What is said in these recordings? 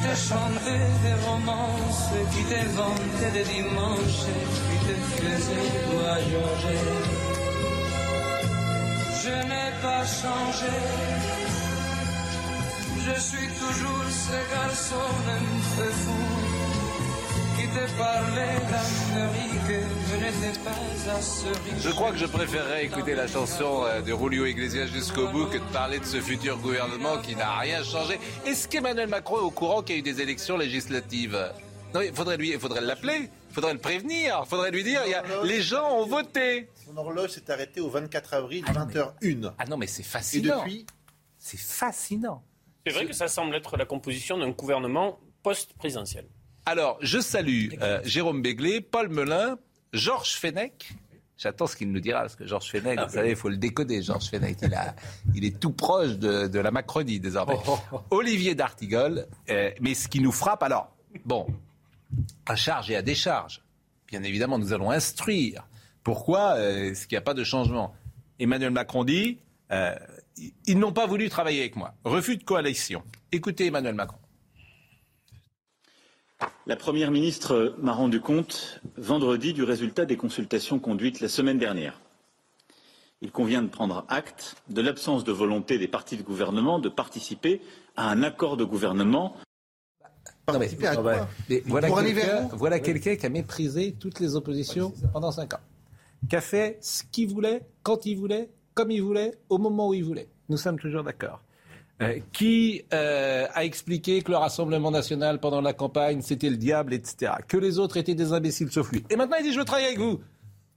qui te chantait des romances, qui t'inventait des dimanches, qui te faisait voyager. Je n'ai pas changé. Je suis toujours ce garçon un peu fou Je n'étais pas à ce riche. Je crois que je préférerais écouter la chanson euh, de Julio Iglesias jusqu'au bout que de parler de ce futur gouvernement qui n'a rien changé. Est-ce qu'Emmanuel Macron est au courant qu'il y a eu des élections législatives? Non, il faudrait lui, il faudrait l'appeler, il faudrait le prévenir, il faudrait lui dire, il y a, les gens ont voté. Son horloge s'est arrêtée au 24 avril, 20h01. Ah non, mais c'est Et fascinant. depuis, C'est fascinant. C'est vrai que ça semble être la composition d'un gouvernement post-présidentiel. Alors, je salue euh, Jérôme Béglé, Paul Melun, Georges Fenech. J'attends ce qu'il nous dira, parce que Georges Fenech, vous savez, il faut le décoder, Georges Fenech. Il, a, il est tout proche de, de la Macronie désormais. Olivier D'Artigol. euh, mais ce qui nous frappe, alors, bon, à charge et à décharge, bien évidemment, nous allons instruire pourquoi euh, est-ce qu'il n'y a pas de changement. Emmanuel Macron dit, ils n'ont pas voulu travailler avec moi. Refus de coalition. Écoutez Emmanuel Macron. La Première ministre m'a rendu compte vendredi du résultat des consultations conduites la semaine dernière. Il convient de prendre acte de l'absence de volonté des partis de gouvernement de participer à un accord de gouvernement à quoi Mais quelqu'un voilà quelqu'un qui a méprisé toutes les oppositions pendant cinq ans. Qui a fait ce qu'il voulait, quand il voulait, comme il voulait, au moment où il voulait. Nous sommes toujours d'accord. Euh, qui euh, a expliqué que le Rassemblement national pendant la campagne c'était le diable, etc. Que les autres étaient des imbéciles sauf lui. Et maintenant il dit je veux travailler avec vous.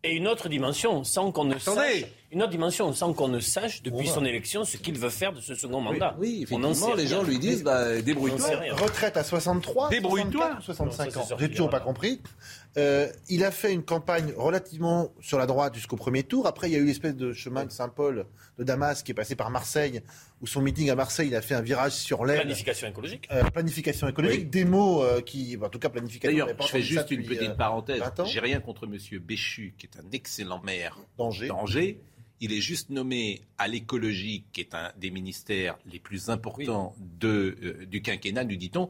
Et une autre dimension, sans qu'on ne Attendez. sache, une autre dimension, sans qu'on ne sache depuis son élection ce qu'il veut faire de ce second mandat. Oui, On n'en effectivement, les gens lui disent bah, débrouille-toi. retraite à 63, Débrouille-toi. 64 ou 65 Non, ça, ans. J'ai toujours pas compris. Euh, il a fait une campagne relativement sur la droite jusqu'au premier tour. Après, il y a eu l'espèce de chemin de Saint-Paul, de Damas, qui est passé par Marseille, où son meeting à Marseille, il a fait un virage sur l'aile. Planification écologique. Euh, planification écologique, des mots euh, qui, en tout cas planification. D'ailleurs, je fais juste une depuis, petite parenthèse. 20 ans. J'ai rien contre Monsieur Béchu, qui est un excellent maire Danger. d'Angers. Il est juste nommé à l'écologie, qui est un des ministères les plus importants de, euh, du quinquennat, nous dit-on.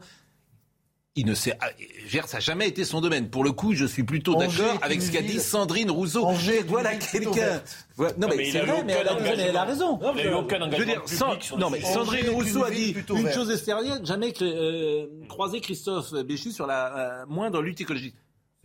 Il ne sait, ah, dire, ça n'a jamais été son domaine. Pour le coup, je suis plutôt d'accord avec ce qu'a dit Sandrine Rousseau. Angers voilà quelqu'un. Non, Non, mais, c'est vrai, mais elle a, elle a raison. Il n'a aucun Je veux engagement dire, sans- sur non, mais. Sandrine Rousseau a dit une verte. chose extérieure, jamais euh, croiser Christophe Béchu sur la euh, moindre lutte écologique.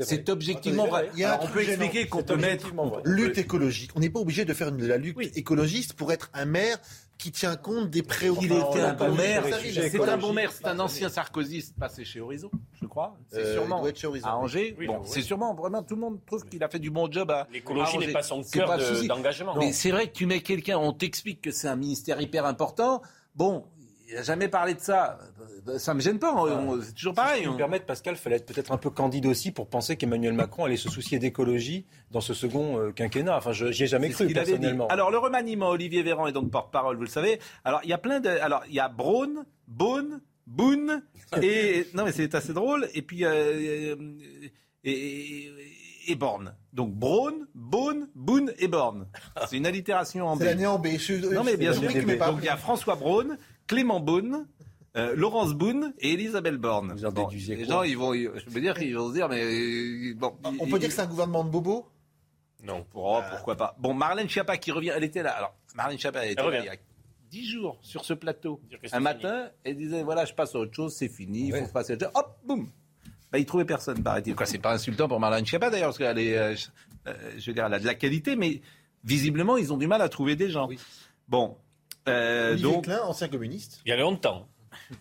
C'est objectivement vrai. il y a Alors, on peut expliquer qu'on peut mettre. Lutte écologique. On n'est pas obligé de faire une- de la lutte écologiste pour être un maire qui tient compte des Il préoccupations. était un bon maire. C'est un bon maire. C'est un ancien sarkozyste passé chez Horizon, je crois. C'est Euh, sûrement il doit être chez Horizon. à Angers. Oui, bon, oui. c'est sûrement vraiment tout le monde trouve qu'il a fait du bon job à. L'écologie n'est pas son cœur de- d'engagement. Mais c'est vrai que tu mets quelqu'un, on t'explique que c'est un ministère hyper important. Bon, il n'a jamais parlé de ça. Ça me gêne pas. on- C'est toujours pareil. Si je on- me permettre, Pascal, fallait être peut-être un peu candide aussi pour penser qu'Emmanuel Macron allait se soucier d'écologie dans ce second euh, quinquennat. Enfin, je n'y ai jamais cru qu'il avait dit. personnellement. Alors le remaniement, Olivier Véran est donc porte-parole, vous le savez. Alors il y a plein de, alors il y a Braun, Beaune, Boone et non mais c'est assez drôle. Et puis euh, et, et, et Borne. Donc Braun, Beaune, Boone et Borne. C'est une allitération en B. C'est l'année en B. Je suis- Non mais bien sûr. Donc il y a François Braun, Clément Beaune. euh, Laurence Boone et Elisabeth Borne. Vous en Bon, déduisez les quoi gens, ils vont, ils- je veux dire qu'ils vont se dire, mais euh, bon. On peut dire que c'est un gouvernement de bobos? Non. Oh, pourquoi pas. Bon, Marlène Schiappa qui revient, elle était là. Alors, Marlène Schiappa, elle était Elle là il y a 10 jours sur ce plateau. Un fini. matin, elle disait voilà, je passe à autre chose, c'est fini, il Ouais. faut passer à autre chose. Hop, boum bah, il trouvait personne, paraît-il. Quoi, c'est pas insultant pour Marlène Schiappa d'ailleurs, parce qu'elle est, euh, euh, je veux dire, elle a de la qualité, mais visiblement, ils ont du mal à trouver des gens. Bon, euh, donc, Klein, ancien communiste. Il y a longtemps.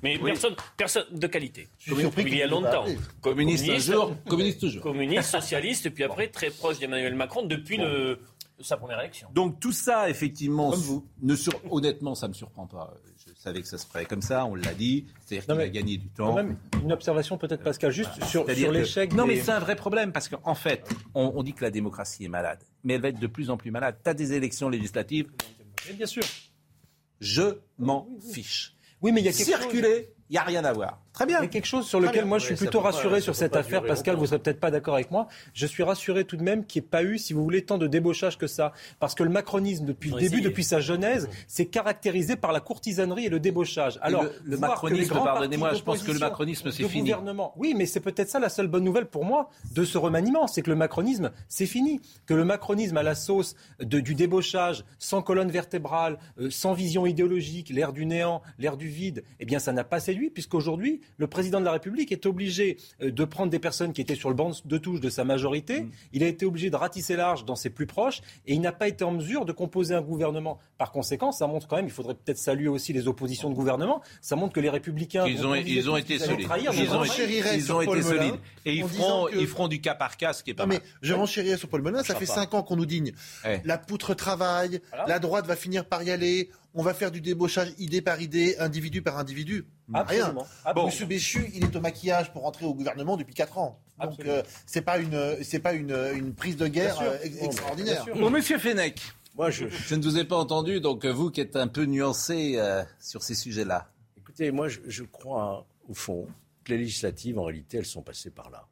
Mais personne, personne de qualité. Je suis surpris il y a longtemps. Communiste un jour, communiste toujours. Communiste, socialiste, et puis après très proche d'Emmanuel Macron depuis le, sa première élection. Donc tout ça, effectivement, Comme vous. ne sur- honnêtement, ça ne me surprend pas. Je savais que ça se ferait comme ça, on l'a dit. C'est-à-dire qu'il a gagné du Quand temps. même, une observation peut-être, Pascal, juste sur, que- l'échec. Non, mais c'est un vrai problème parce qu'en fait, on, on dit que la démocratie est malade, mais elle va être de plus en plus malade. Tu as des élections législatives, bien sûr. Je m'en fiche. Oui, mais il y a quelque. Circuler, il n'y a rien à voir. Très bien. Il y a quelque chose sur lequel moi je suis plutôt pas- rassuré sur cette affaire. Pascal, longtemps. vous serez peut-être pas d'accord avec moi. Je suis rassuré tout de même qu'il n'y ait pas eu, si vous voulez, tant de débauchage que ça. Parce que le macronisme, depuis le début, depuis sa genèse, s'est caractérisé par la courtisanerie et le débauchage. Alors, le- macronisme, pardonnez-moi, je pense que le macronisme, c'est fini. gouvernement- Oui, mais c'est peut-être ça la seule bonne nouvelle pour moi de ce remaniement, c'est que le macronisme, c'est fini. Que le macronisme à la sauce de- du débauchage, sans colonne vertébrale, euh, sans vision idéologique, l'ère du néant, l'ère du vide, eh bien ça n'a pas séduit, puisqu'aujourd'hui, le président de la République est obligé euh, de prendre des personnes qui étaient sur le banc de touche de sa majorité. Mm. Il a été obligé de ratisser large dans ses plus proches, et il n'a pas été en mesure de composer un gouvernement. Par conséquent, ça montre quand même, il faudrait peut-être saluer aussi les oppositions de gouvernement, ça montre que les républicains... Ils ont, on disait ils ont été solides. trahir, Ils ont, ils sur ont Paul été solides. Et ils feront, disant que- ils feront du cas par cas, ce qui est pas Non, mais mal. je renchéris sur Paul Melun. Ça fait cinq ans qu'on nous digne. Ouais. La poutre travaille, Voilà. la droite va finir par y aller, on va faire du débauchage idée par idée, individu par individu. Rien. Bon. Absolument. Monsieur Béchu, il est au maquillage pour rentrer au gouvernement depuis 4 ans. Donc euh, c'est pas une c'est pas une, une prise de guerre euh, ex- Bon, extraordinaire. Bon, monsieur Fenech, Moi, je, je ne vous ai pas entendu, donc euh, vous qui êtes un peu nuancé euh, sur ces sujets-là. écoutez, moi, je, je crois, au fond, que les législatives, en réalité, elles sont passées par là.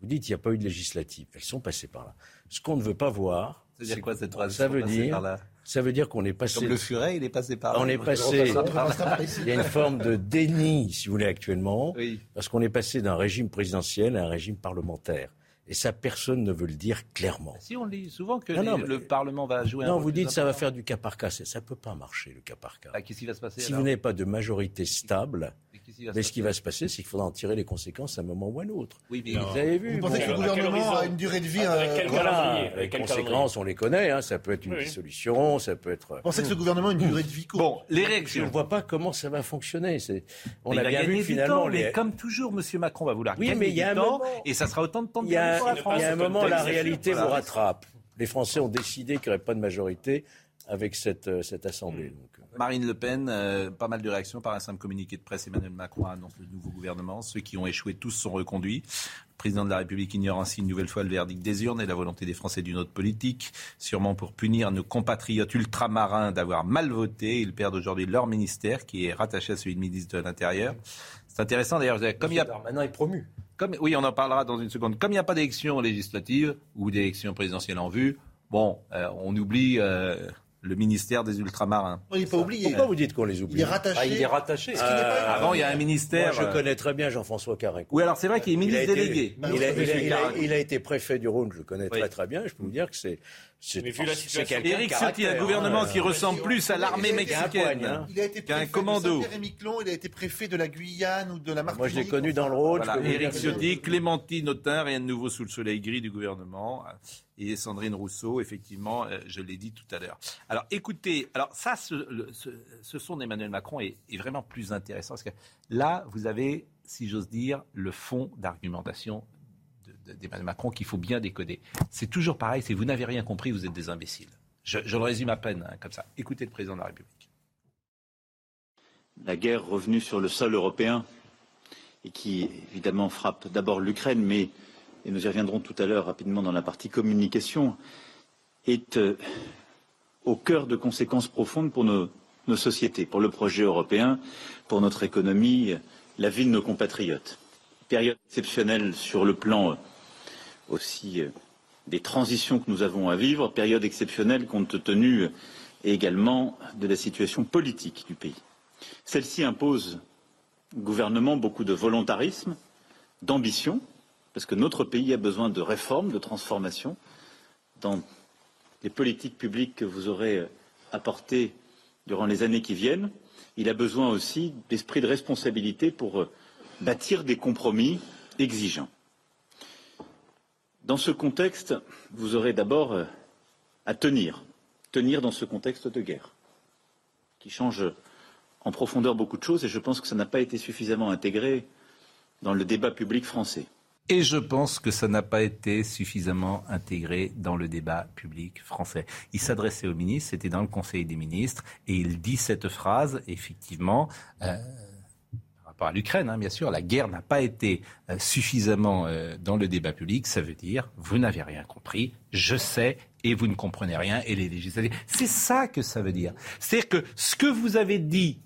Vous dites qu'il n'y a pas eu de législatives. Elles sont passées par là. Ce qu'on ne veut pas voir, C'est-à-dire c'est- quoi cette phrase Ça veut passés dire, par là ça veut dire qu'on est passé. Comme le furet, il est passé par là. on est passé. Il y a une forme de déni, si vous voulez, actuellement, Oui. parce qu'on est passé d'un régime présidentiel à un régime parlementaire. Et ça, personne ne veut le dire clairement. Si on lit souvent que Non, non, mais- le Parlement va jouer un Non, vous dites ça va important. faire du cas par cas. Ça ne peut pas marcher, le cas par cas. Ah, Qu'est-ce qui va se passer Si alors? vous n'avez pas de majorité stable, qu'est-ce qui va se mais ce qui va se passer, c'est qu'il faudra en tirer les conséquences à un moment ou à un autre. Oui, mais Vous avez vu Vous pensez bon, que le gouvernement a une durée de vie Avec euh, quel voilà. Les quel conséquences, on les connaît. hein, ça peut être une Oui, dissolution, ça peut être. Vous pensez que ce gouvernement a une durée de vie courte Bon, les Je ne réactions. vois pas comment ça va fonctionner. On Mais a il bien gagner vu du finalement temps, les. mais comme toujours, Monsieur Macron va vouloir Oui, gagner mais il y a un temps, moment- et ça sera autant de temps de Il y a, il y a un moment, la réalité vous rattrape. Les Français ont décidé qu'il n'y aurait pas de majorité avec cette, euh, cette assemblée. Donc, euh, Marine Le Pen, euh, pas mal de réactions par un simple communiqué de presse. Emmanuel Macron annonce le nouveau gouvernement. Ceux qui ont échoué, tous sont reconduits. Le président de la République ignore ainsi une nouvelle fois le verdict des urnes et la volonté des Français d'une autre politique, sûrement pour punir nos compatriotes ultramarins d'avoir mal voté. Ils perdent aujourd'hui leur ministère, qui est rattaché à celui de ministre de l'Intérieur. C'est intéressant d'ailleurs, comme il y a Darmanin est promu. comme, oui, on en parlera dans une seconde. Comme il n'y a pas d'élection législative ou d'élection présidentielle en vue, bon, euh, on oublie euh, le ministère des Ultramarins. On n'est pas oublié. Pourquoi vous dites qu'on les Il oublie est rattaché. Ah, il est rattaché. Pas- Avant, il y a un Moi, ministère. je euh, connais très bien Jean-François Carré. Oui, alors c'est vrai qu'il est Il a ministre été- délégué. Il a, il a- il a- il a été préfet du Rhône, je le connais Oui. très très bien. Je peux vous dire que c'est. C'est- Éric Ciotti, un gouvernement hein. qui ressemble plus à l'armée mexicaine. hein. Il a été Qu'un préfet commando. il a été préfet de la Guyane ou de la Martinique. Moi, je l'ai connu dans le Rhône. Éric Ciotti, Clémentine Autain, rien de nouveau sous le soleil gris du gouvernement. Et Sandrine Rousseau, effectivement, euh, je l'ai dit tout à l'heure. Alors écoutez, alors ça, ce, le- ce- ce son d'Emmanuel Macron est, est vraiment plus intéressant parce que là, vous avez, si j'ose dire, le fond d'argumentation d'Emmanuel Macron qu'il faut bien décoder. C'est toujours pareil, si vous n'avez rien compris, vous êtes des imbéciles. Je, le résume à peine, hein, comme ça. Écoutez le président de la République. la guerre revenue sur le sol européen et qui évidemment frappe d'abord l'Ukraine, mais, et nous y reviendrons tout à l'heure rapidement dans la partie communication, est euh, au cœur de conséquences profondes pour nos, nos sociétés, pour le projet européen, pour notre économie, la vie de nos compatriotes. Période exceptionnelle sur le plan euh, aussi euh, des transitions que nous avons à vivre, période exceptionnelle compte tenu euh, également de la situation politique du pays. Celle-ci impose au gouvernement beaucoup de volontarisme, d'ambition, parce que notre pays a besoin de réformes, de transformations dans les politiques publiques que vous aurez euh, apportées durant les années qui viennent. Il a besoin aussi d'esprit de responsabilité pour bâtir des compromis exigeants. Dans ce contexte, vous aurez d'abord euh, à tenir, tenir dans ce contexte de guerre, qui change en profondeur beaucoup de choses et je pense que ça n'a pas été suffisamment intégré dans le débat public français. Et je pense que ça n'a pas été suffisamment intégré dans le débat public français. Il s'adressait au ministre, c'était dans le Conseil des ministres, et il dit cette phrase, effectivement, euh, rapport à l'Ukraine, hein, bien sûr, la guerre n'a pas été euh, suffisamment euh, dans le débat public. Ça veut dire, vous n'avez rien compris, je sais, et vous ne comprenez rien, et les législatives. C'est ça que ça veut dire. C'est-à-dire que ce que vous avez dit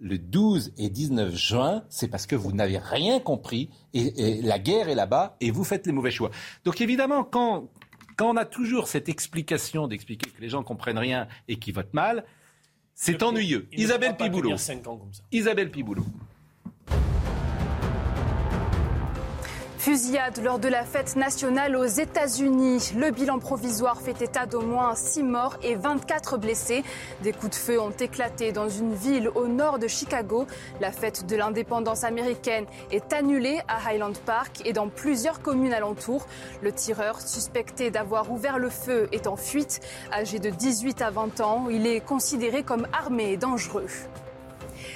le 12 et 19 juin, c'est parce que vous n'avez rien compris et, la guerre est là-bas et vous faites les mauvais choix. Donc évidemment, quand, quand on a toujours cette explication d'expliquer que les gens comprennent rien et qu'ils votent mal, c'est ennuyeux. Isabelle Piboulot. Isabelle Piboulot. Fusillade lors de la fête nationale aux États-Unis. Le bilan provisoire fait état d'au moins 6 morts et 24 blessés. Des coups de feu ont éclaté dans une ville au nord de Chicago. La fête de l'indépendance américaine est annulée à Highland Park et dans plusieurs communes alentours. Le tireur, suspecté d'avoir ouvert le feu, est en fuite. Âgé de 18 à 20 ans, il est considéré comme armé et dangereux.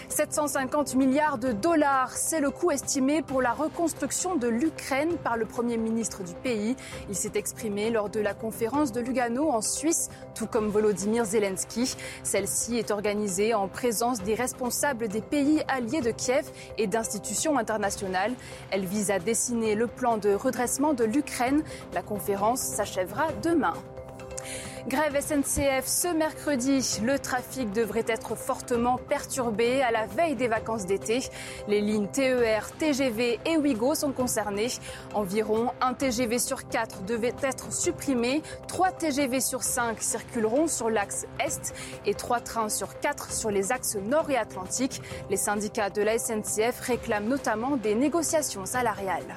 750 milliards de dollars, c'est le coût estimé pour la reconstruction de l'Ukraine par le Premier ministre du pays. Il s'est exprimé lors de la conférence de Lugano en Suisse, tout comme Volodymyr Zelensky. Celle-ci est organisée en présence des responsables des pays alliés de Kiev et d'institutions internationales. Elle vise à dessiner le plan de redressement de l'Ukraine. La conférence s'achèvera demain. Grève SNCF ce mercredi. Le trafic devrait être fortement perturbé à la veille des vacances d'été. Les lignes TER, TGV et Ouigo sont concernées. Environ un TGV sur quatre devait être supprimé. Trois TGV sur cinq circuleront sur l'axe Est et trois trains sur quatre sur les axes Nord et Atlantique. Les syndicats de la SNCF réclament notamment des négociations salariales.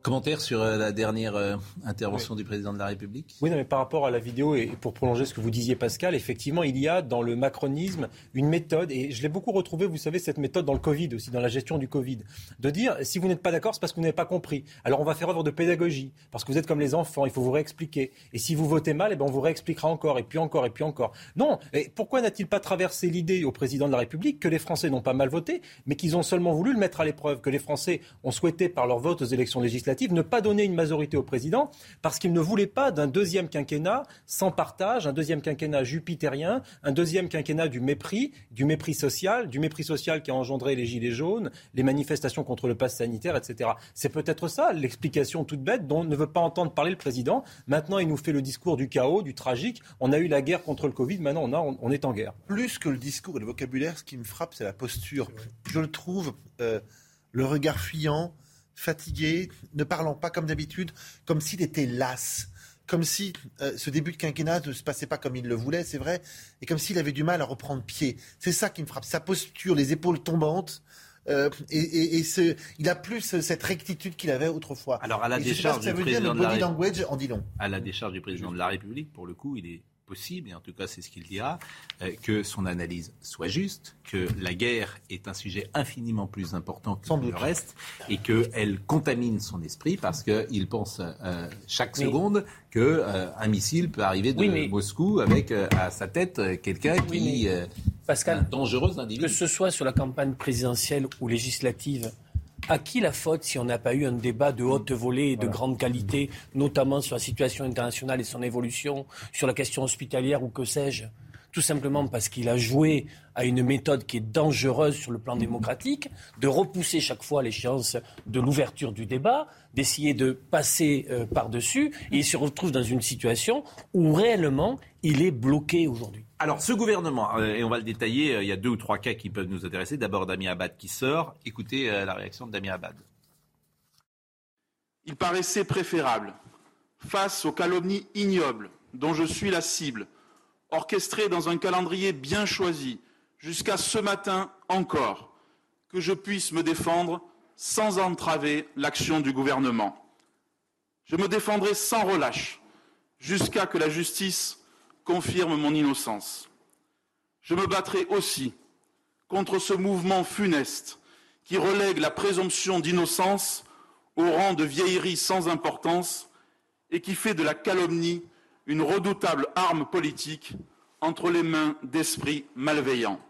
Commentaire sur euh, la dernière euh, intervention du président de la République? Oui, non, mais par rapport à la vidéo, et pour prolonger ce que vous disiez, Pascal, effectivement, il y a dans le macronisme une méthode, et je l'ai beaucoup retrouvé, vous savez, cette méthode dans le Covid aussi, dans la gestion du Covid, de dire si vous n'êtes pas d'accord, c'est parce que vous n'avez pas compris. Alors on va faire œuvre de pédagogie, parce que vous êtes comme les enfants, il faut vous réexpliquer. Et si vous votez mal, eh ben, on vous réexpliquera encore, et puis encore, et puis encore. Non, et pourquoi n'a-t-il pas traversé l'idée au président de la République que les Français n'ont pas mal voté, mais qu'ils ont seulement voulu le mettre à l'épreuve, que les Français ont souhaité, par leur vote aux élections législatives, ne pas donner une majorité au président parce qu'il ne voulait pas d'un deuxième quinquennat sans partage, un deuxième quinquennat jupitérien, un deuxième quinquennat du mépris, du mépris social, du mépris social qui a engendré les gilets jaunes, les manifestations contre le pass sanitaire, etc. C'est peut-être ça l'explication toute bête dont ne veut pas entendre parler le président. Maintenant, il nous fait le discours du chaos, du tragique. On a eu la guerre contre le Covid, maintenant on, est en guerre. Plus que le discours et le vocabulaire, ce qui me frappe, c'est la posture. Je le trouve, euh, le regard fuyant, fatigué, ne parlant pas comme d'habitude, comme s'il était las comme si euh, ce début de quinquennat ne se passait pas comme il le voulait, c'est vrai, et comme s'il avait du mal à reprendre pied. C'est ça qui me frappe, sa posture, les épaules tombantes. Euh, et, ce, il a plus cette rectitude qu'il avait autrefois. Alors à la décharge du président de la language en dit long. À la décharge du président de la République, pour le coup, il est possible, et en tout cas c'est ce qu'il dira, euh, que son analyse soit juste, que la guerre est un sujet infiniment plus important que le reste, et qu'elle contamine son esprit parce qu'il pense euh, chaque seconde qu'un euh, missile peut arriver de Moscou avec à sa tête quelqu'un qui est un dangereux individu. Que ce soit sur la campagne présidentielle ou législative, à qui la faute si on n'a pas eu un débat de haute volée et de grande qualité, notamment sur la situation internationale et son évolution, sur la question hospitalière ou que sais-je? Tout simplement parce qu'il a joué à une méthode qui est dangereuse sur le plan démocratique, de repousser chaque fois l'échéance de l'ouverture du débat, d'essayer de passer euh, par-dessus, et il se retrouve dans une situation où réellement il est bloqué aujourd'hui. Alors, ce gouvernement, euh, et on va le détailler, euh, il y a deux ou trois cas qui peuvent nous intéresser. D'abord, Damien Abad qui sort. Écoutez euh, la réaction de Damien Abad. Il paraissait préférable, face aux calomnies ignobles dont je suis la cible, orchestrées dans un calendrier bien choisi, jusqu'à ce matin encore, que je puisse me défendre sans entraver l'action du gouvernement. Je me défendrai sans relâche jusqu'à que la justice confirme mon innocence. Je me battrai aussi contre ce mouvement funeste qui relègue la présomption d'innocence au rang de vieillerie sans importance et qui fait de la calomnie une redoutable arme politique entre les mains d'esprits malveillants.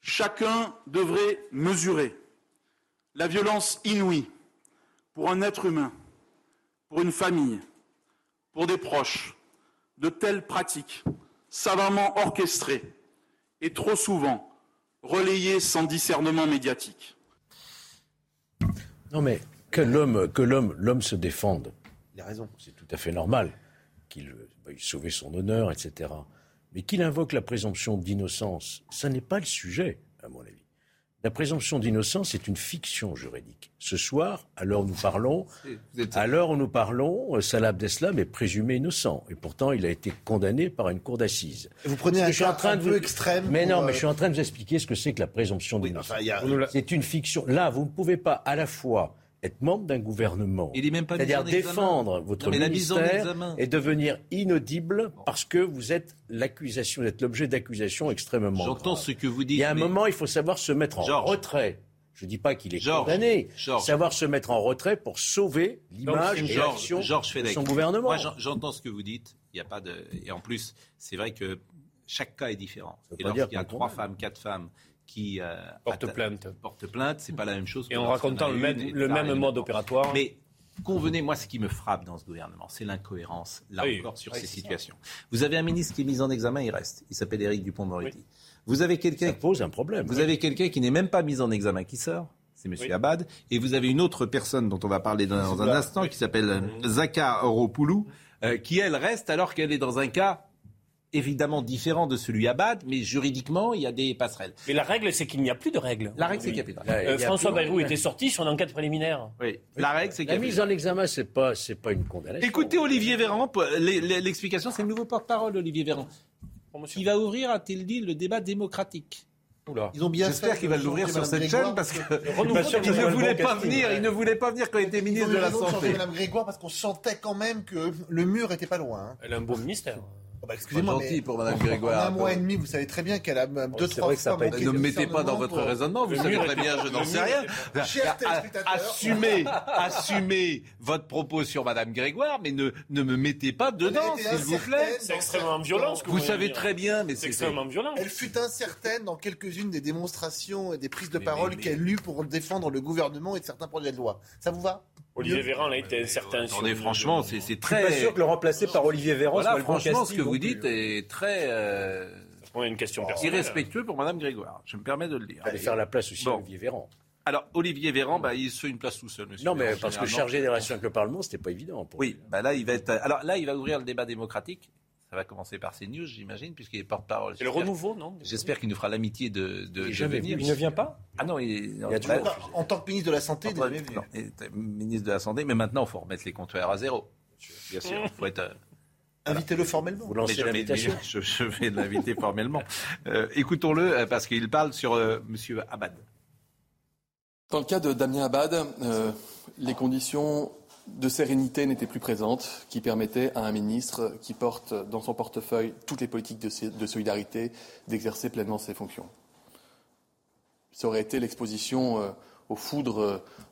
Chacun devrait mesurer la violence inouïe pour un être humain, pour une famille, pour des proches, de telles pratiques savamment orchestrées et trop souvent relayées sans discernement médiatique. Non mais que l'homme, que l'homme, l'homme se défende. Il a raison. C'est tout à fait normal qu'il veuille sauver son honneur, etc. Mais qu'il invoque la présomption d'innocence, ça n'est pas le sujet, à mon avis. La présomption d'innocence est une fiction juridique. Ce soir, à l'heure où nous parlons, où nous parlons, euh, Salah Abdeslam est présumé innocent. Et pourtant, il a été condamné par une cour d'assises. Vous prenez un que je suis en cas train un de peu vous- extrême Mais non, mais euh, je suis en train de vous expliquer ce que c'est que la présomption d'innocence. enfin, a- C'est une fiction. Là, vous ne pouvez pas à la fois être membre d'un gouvernement, Il c'est-à-dire défendre votre Non, ministère et devenir inaudible parce que vous êtes l'accusation, vous êtes l'objet d'accusations extrêmement J'entends ce que vous Il dites. y a un mais- moment, il faut savoir se mettre en retrait. Je ne dis pas qu'il est Georges. condamné. Savoir se mettre en retrait pour sauver l'image et l'action de son gouvernement. Moi, j'en- j'entends ce que vous dites. Il y a pas de. Et en plus, c'est vrai que chaque cas est différent. Et lorsqu'il y a trois femmes, quatre femmes qui euh, Porte plainte. portent plainte, c'est pas la même chose. Et que en racontant a le même, le même mode opératoire. Mais convenez, moi, ce qui me frappe dans ce gouvernement, c'est l'incohérence, là Oui. encore, sur Oui, ces ça. situations. Vous avez un ministre qui est mis en examen, il reste. Il s'appelle Éric Dupont-Moretti. Vous avez quelqu'un Ça pose un problème. vous avez quelqu'un qui n'est même pas mis en examen qui sort. C'est M. Oui. Abad. Et vous avez une autre personne dont on va parler dans, un instant qui s'appelle Zaka Oropoulou, euh, qui elle reste alors qu'elle est dans un cas évidemment différent de celui Abad, mais juridiquement il y a des passerelles. Mais la règle, c'est qu'il n'y a plus de règle. La règle c'est qu'il y a plus de il a Euh, François Bayrou était sorti sur une enquête préliminaire. Oui. La règle c'est qu'il y La a plus mise en examen, c'est pas, c'est pas une condamnation. Écoutez Olivier Véran, l'explication c'est le nouveau porte-parole Olivier Véran. qui va ouvrir, a-t-il dit, le débat démocratique. Ils ont bien J'espère qu'il va l'ouvrir sur cette Grégoire chaîne parce que de ne voulait pas venir, il ne voulait pas venir quand il était ministre de la Santé. Madame Grégoire parce qu'on sentait quand même que le mur était pas loin. hein. Elle a un beau ministère. Oh bah, Excusez-moi, mais pour Madame Grégoire, En un mois et demi, vous savez très bien qu'elle a même deux, trois fois Ne me mettez pas dans votre pour- raisonnement, vous Le savez très bien, je n'en sais rien. Assumez, assumez votre propos sur Madame Grégoire, mais ne, ne me mettez pas dedans, s'il vous plaît. C'est extrêmement violent ce que Vous savez très bien, mais C'est extrêmement violent. Elle fut incertaine dans quelques-unes des démonstrations et des prises de parole qu'elle eut pour défendre le gouvernement et certains projets de loi. Ça vous va? Olivier Véran a été incertain. sur Attendez, franchement, c'est c'est Je suis très. pas sûr que le remplacer par Olivier Véran Voilà, soit le bon franchement, ce que vous dites est très euh, On a une question personnelle. irrespectueux pour Madame Grégoire. Je me permets de le dire. Allez faire la place aussi Bon. à Olivier Véran. Alors, Olivier Véran, bah, il se fait une place tout seul, monsieur. Non, mais Véran, parce que chargé des relations avec le Parlement, c'était pas évident. pour Oui, lui. bah là, il va être. Alors là, il va ouvrir le débat démocratique. Ça va commencer par CNews, j'imagine, puisqu'il est porte-parole. C'est le renouveau, non? J'espère qu'il nous fera l'amitié de, venir. Il ne vient pas? Ah non, il, Il a toujours refusé. En tant que ministre de la Santé, il est jamais venu. non, il était ministre de la Santé, mais maintenant, il faut remettre les compteurs à zéro. Bien sûr, il faut être. euh, Invitez-le formellement. Vous lancez l'invitation. je, je vais l'inviter formellement. Euh, Écoutons-le, euh, parce qu'il parle sur euh, Monsieur Abad. Dans le cas de Damien Abad, euh, les conditions de sérénité n'étaient plus présentes qui permettaient à un ministre qui porte dans son portefeuille toutes les politiques de, solidarité d'exercer pleinement ses fonctions. Ça aurait été l'exposition euh, aux foudres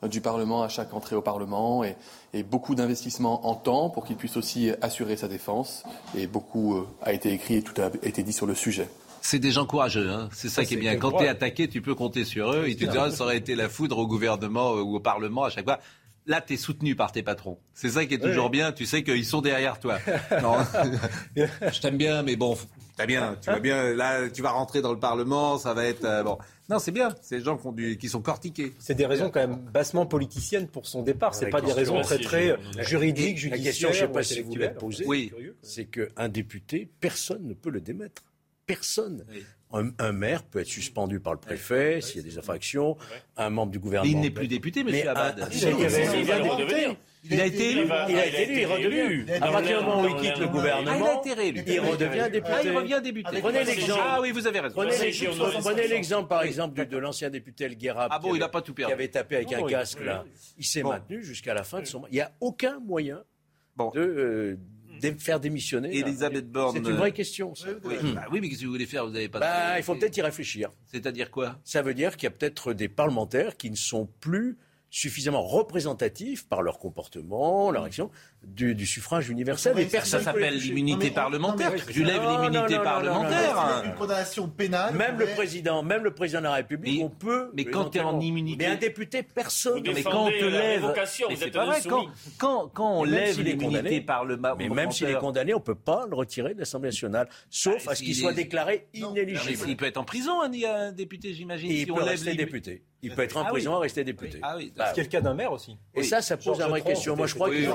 euh, du Parlement à chaque entrée au Parlement et, et beaucoup d'investissements en temps pour qu'il puisse aussi assurer sa défense. Et beaucoup euh, a été écrit et tout a été dit sur le sujet. C'est des gens courageux, hein. c'est ça Ça, qui est bien. Quand tu es attaqué, tu peux compter sur eux. Ils te disent, ah, ça aurait été la foudre au gouvernement ou au Parlement à chaque fois. Là, tu es soutenu par tes patrons. C'est ça qui est toujours bien. Tu sais qu'ils sont derrière toi. Non. Je t'aime bien, mais bon, t'as bien. Tu vas bien. Là, tu vas rentrer dans le Parlement, ça va être euh, bon. Non, c'est bien. C'est des gens qui, ont du- qui sont cortiqués. C'est des raisons quand même bassement politiciennes pour son départ. C'est pas des raisons très très euh, juridiques, La question, je ne sais pas si vous l'avez posée, Oui. c'est qu'un député, personne ne peut le démettre. Personne. Oui. Un, un maire peut être suspendu par le préfet s'il y a des infractions. Un membre du gouvernement. Mais il n'est plus député, Mais monsieur Abad. un- Il a été Il. Il a élu. Il a ah, été élu, il a À partir du moment où il quitte le élu. Ah, gouvernement, il a été réélu. il redevient Ah, député. il revient député. Prenez l'exemple. Ah oui, vous avez raison. Prenez l'exemple, qui, par exemple, de l'ancien député El. Ah bon, qui il n'a avait- pas tout Qui perdu. avait tapé avec un casque, là. Il s'est Bon. maintenu jusqu'à la fin de son. Il n'y a aucun moyen Bon. de, euh, de faire démissionner. Elisabeth Borne. C'est une vraie question, ça. Oui, bah oui, mais qu'est-ce que vous voulez faire Vous n'avez pas. Bah, de- il faut peut-être y réfléchir. C'est-à-dire quoi? Ça veut dire qu'il y a peut-être des parlementaires qui ne sont plus suffisamment représentatifs par leur comportement, leur action, du, du suffrage universel. Mais Et personne ça s'appelle l'immunité parlementaire. non, mais- tu lèves l'immunité parlementaire. Une condamnation pénale. Même le président, même le président de la République, Mais- on peut. mais quand t'es en éventuellement- immunité- Mais un député, personne. Vous mais quand on te lève, mais c'est pas vrai. Quand, quand, quand on lève l'immunité parlementaire, Mais même s'il est condamné, on ne peut pas le retirer de l'Assemblée nationale, sauf Bah, à ce qu'il soit déclaré inéligible. il peut être en prison, un, député, j'imagine. Il on peut lève rester député. Il peut être en Ah oui. prison et rester député. Ah oui, Bah, C'est le cas d'un maire aussi. Et ça, ça pose Georges une vraie question. Moi, je crois oui,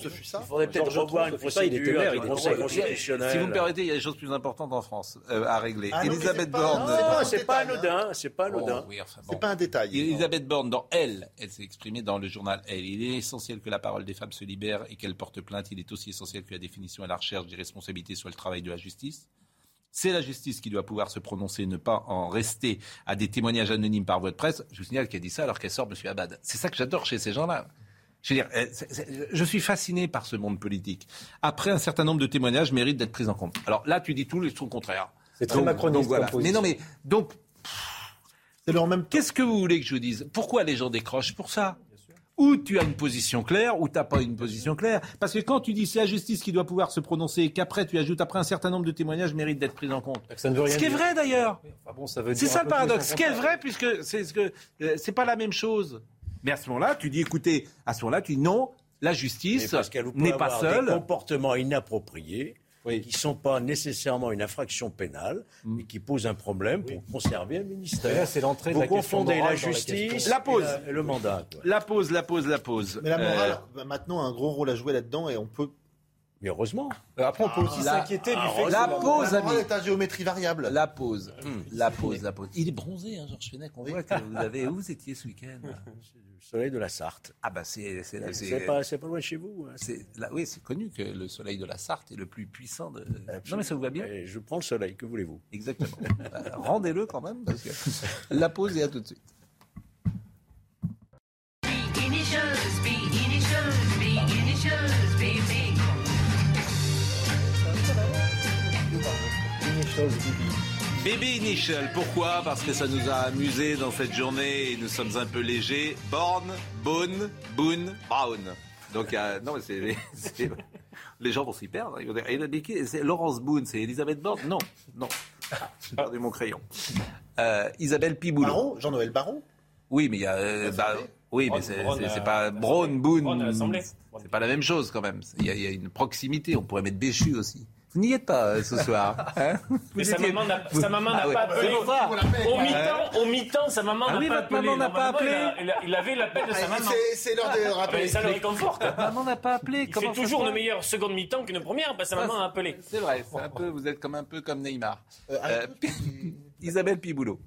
ce fut ça. faudrait peut-être revoir une ce il procédure du il Conseil constitutionnel. Si vous me permettez, il y a des choses plus importantes en France euh, à régler. Ah Elisabeth c'est pas- Borne. non, un c'est pas détail, anodin, c'est pas anodin. Oh, oui, bon. C'est pas un détail. Elisabeth Borne, dans Elle, elle s'est exprimée dans le journal Elle. Il est essentiel que la parole des femmes se libère et qu'elles portent plainte. Il est aussi essentiel que la définition et la recherche des responsabilités soient le travail de la justice. C'est la justice qui doit pouvoir se prononcer, ne pas en rester à des témoignages anonymes par voie de presse. Je vous signale qu'elle dit ça alors qu'elle sort M. Abad. C'est ça que j'adore chez ces gens-là. Je veux dire, euh, je suis fasciné par ce monde politique. Après, un certain nombre de témoignages méritent d'être pris en compte. Alors là, tu dis tout le contraire. C'est très macroniste donc voilà. comme Mais non, mais donc. Qu'est-ce que vous voulez que je vous dise? Pourquoi les gens décrochent pour ça? Ou tu as une position claire, ou tu n'as pas une position claire. Parce que quand tu dis c'est la justice qui doit pouvoir se prononcer, et qu'après tu ajoutes après un certain nombre de témoignages méritent d'être pris en compte. Ça ne veut rien Ce qui est vrai d'ailleurs. Enfin bon, C'est ça le paradoxe. Ce qui est vrai, puisque c'est ce que euh, c'est pas la même chose. Mais à ce moment-là, tu dis écoutez, à ce moment-là, tu dis non, la justice parce n'est pas avoir des seule. comportements inappropriés Oui. qui ne sont pas nécessairement une infraction pénale, mais qui posent un problème pour conserver un ministère. là, c'est l'entrée de Vous la confondez morale la justice. La pause. et, la- et le mandat. quoi. La pause, la pause, la pause. Mais la Euh, morale, bah, maintenant, a un gros rôle à jouer là-dedans et on peut. Mais heureusement. Euh, Après, on peut aussi la- s'inquiéter du Ah, fait que la pause, ami. est à géométrie variable. La pause, la pause, la pause. Il est bronzé, hein, Georges Fenech. On voit que vous avez. Où vous étiez ce week-end? Le soleil de la Sarthe. Ah bah c'est c'est pas, loin de chez vous. hein. là, oui c'est connu que le soleil de la Sarthe est le plus puissant de. Non mais ça vous va bien? Et Je prends le soleil, que voulez-vous? Exactement. Euh, Rendez-le quand même parce que la pause et à tout de suite. Baby Initial, pourquoi? Parce que ça nous a amusés dans cette journée et nous sommes un peu légers. Born, Boone, Boone, Brown. Donc, euh, non, mais c'est, les gens vont s'y perdre. Ils vont dire, c'est Laurence Boone, c'est Elisabeth Borne? Non, non. Ah, J'ai perdu mon crayon. Euh, Isabelle Piboulot. Baron, Jean-Noël Baron? Oui, mais il y a. euh, bah, oui, mais Braun, c'est, pas à Boone. C'est pas la même chose quand même. Il y, a, il y a une proximité. On pourrait mettre Béchu aussi. Vous n'y êtes pas euh, ce soir. hein Mais sa étiez- maman n'a vous- sa maman n'a Ah ouais. pas appelé. Au mi-temps, au mi-temps, sa maman Ah n'a oui, pas votre appelé. maman n'a pas appelé. Il, a- avait l'appel de sa maman. C'est- l'heure de rappeler. mais ça le réconforte. Maman n'a pas appelé. Il Comment fait toujours une meilleure seconde mi-temps qu'une première, que sa maman a appelé. C'est vrai. un peu, vous êtes comme un peu comme Neymar. Euh, Euh, Isabelle Piboulot.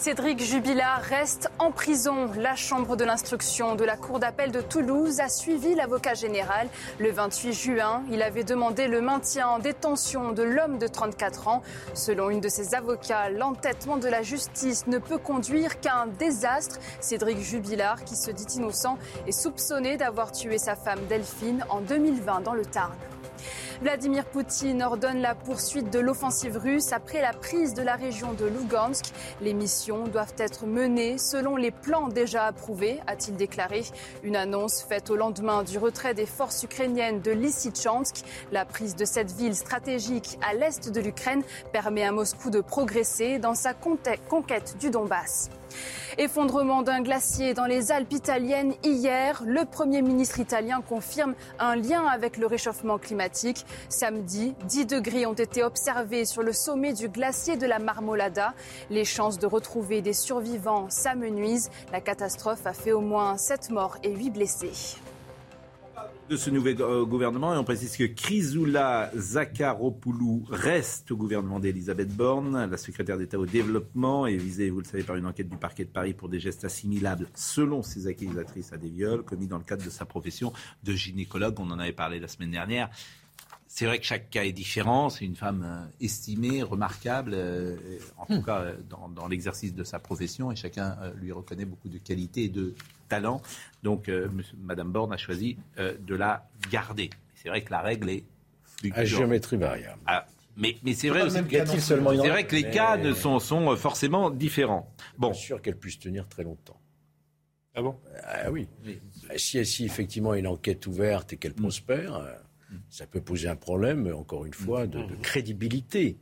Cédric Jubilard reste en prison. La chambre de l'instruction de la Cour d'appel de Toulouse a suivi l'avocat général. Le 28 juin, il avait demandé le maintien en détention de l'homme de 34 ans. Selon une de ses avocats, l'entêtement de la justice ne peut conduire qu'à un désastre. Cédric Jubilard, qui se dit innocent, est soupçonné d'avoir tué sa femme Delphine en 2020 dans le Tarn. Vladimir Poutine ordonne la poursuite de l'offensive russe après la prise de la région de Lugansk. Les missions doivent être menées selon les plans déjà approuvés, a-t-il déclaré. Une annonce faite au lendemain du retrait des forces ukrainiennes de Lysychansk. La prise de cette ville stratégique à l'est de l'Ukraine permet à Moscou de progresser dans sa conquête du Donbass. Effondrement d'un glacier dans les Alpes italiennes hier. Le Premier ministre italien confirme un lien avec le réchauffement climatique. Samedi, 10 degrés ont été observés sur le sommet du glacier de la Marmolada. Les chances de retrouver des survivants s'amenuisent. La catastrophe a fait au moins 7 morts et 8 blessés. de ce nouvel euh, gouvernement et on précise que Chrysoula Zakharopoulou reste au gouvernement d'Elisabeth Borne. La secrétaire d'État au développement est visée, vous le savez, par une enquête du parquet de Paris pour des gestes assimilables, selon ses accusatrices, à des viols commis dans le cadre de sa profession de gynécologue. On en avait parlé la semaine dernière. C'est vrai que chaque cas est différent. C'est une femme euh, estimée, remarquable, euh, en tout cas euh, dans, dans l'exercice de sa profession, et chacun euh, lui reconnaît beaucoup de qualités et de talent. Donc, euh, Madame Borne a choisi euh, de la garder. C'est vrai que la règle est À géométrie variable. Ah, Mais, mais c'est vrai, aussi que- seulement c'est vrai que les Mais- cas ne sont, sont forcément différents. Bon. Sûr qu'elle puisse tenir très longtemps. Ah bon? Ah oui. Ah, Si, si effectivement une enquête ouverte et qu'elle prospère, euh, ça peut poser un problème, encore une fois, de, de crédibilité.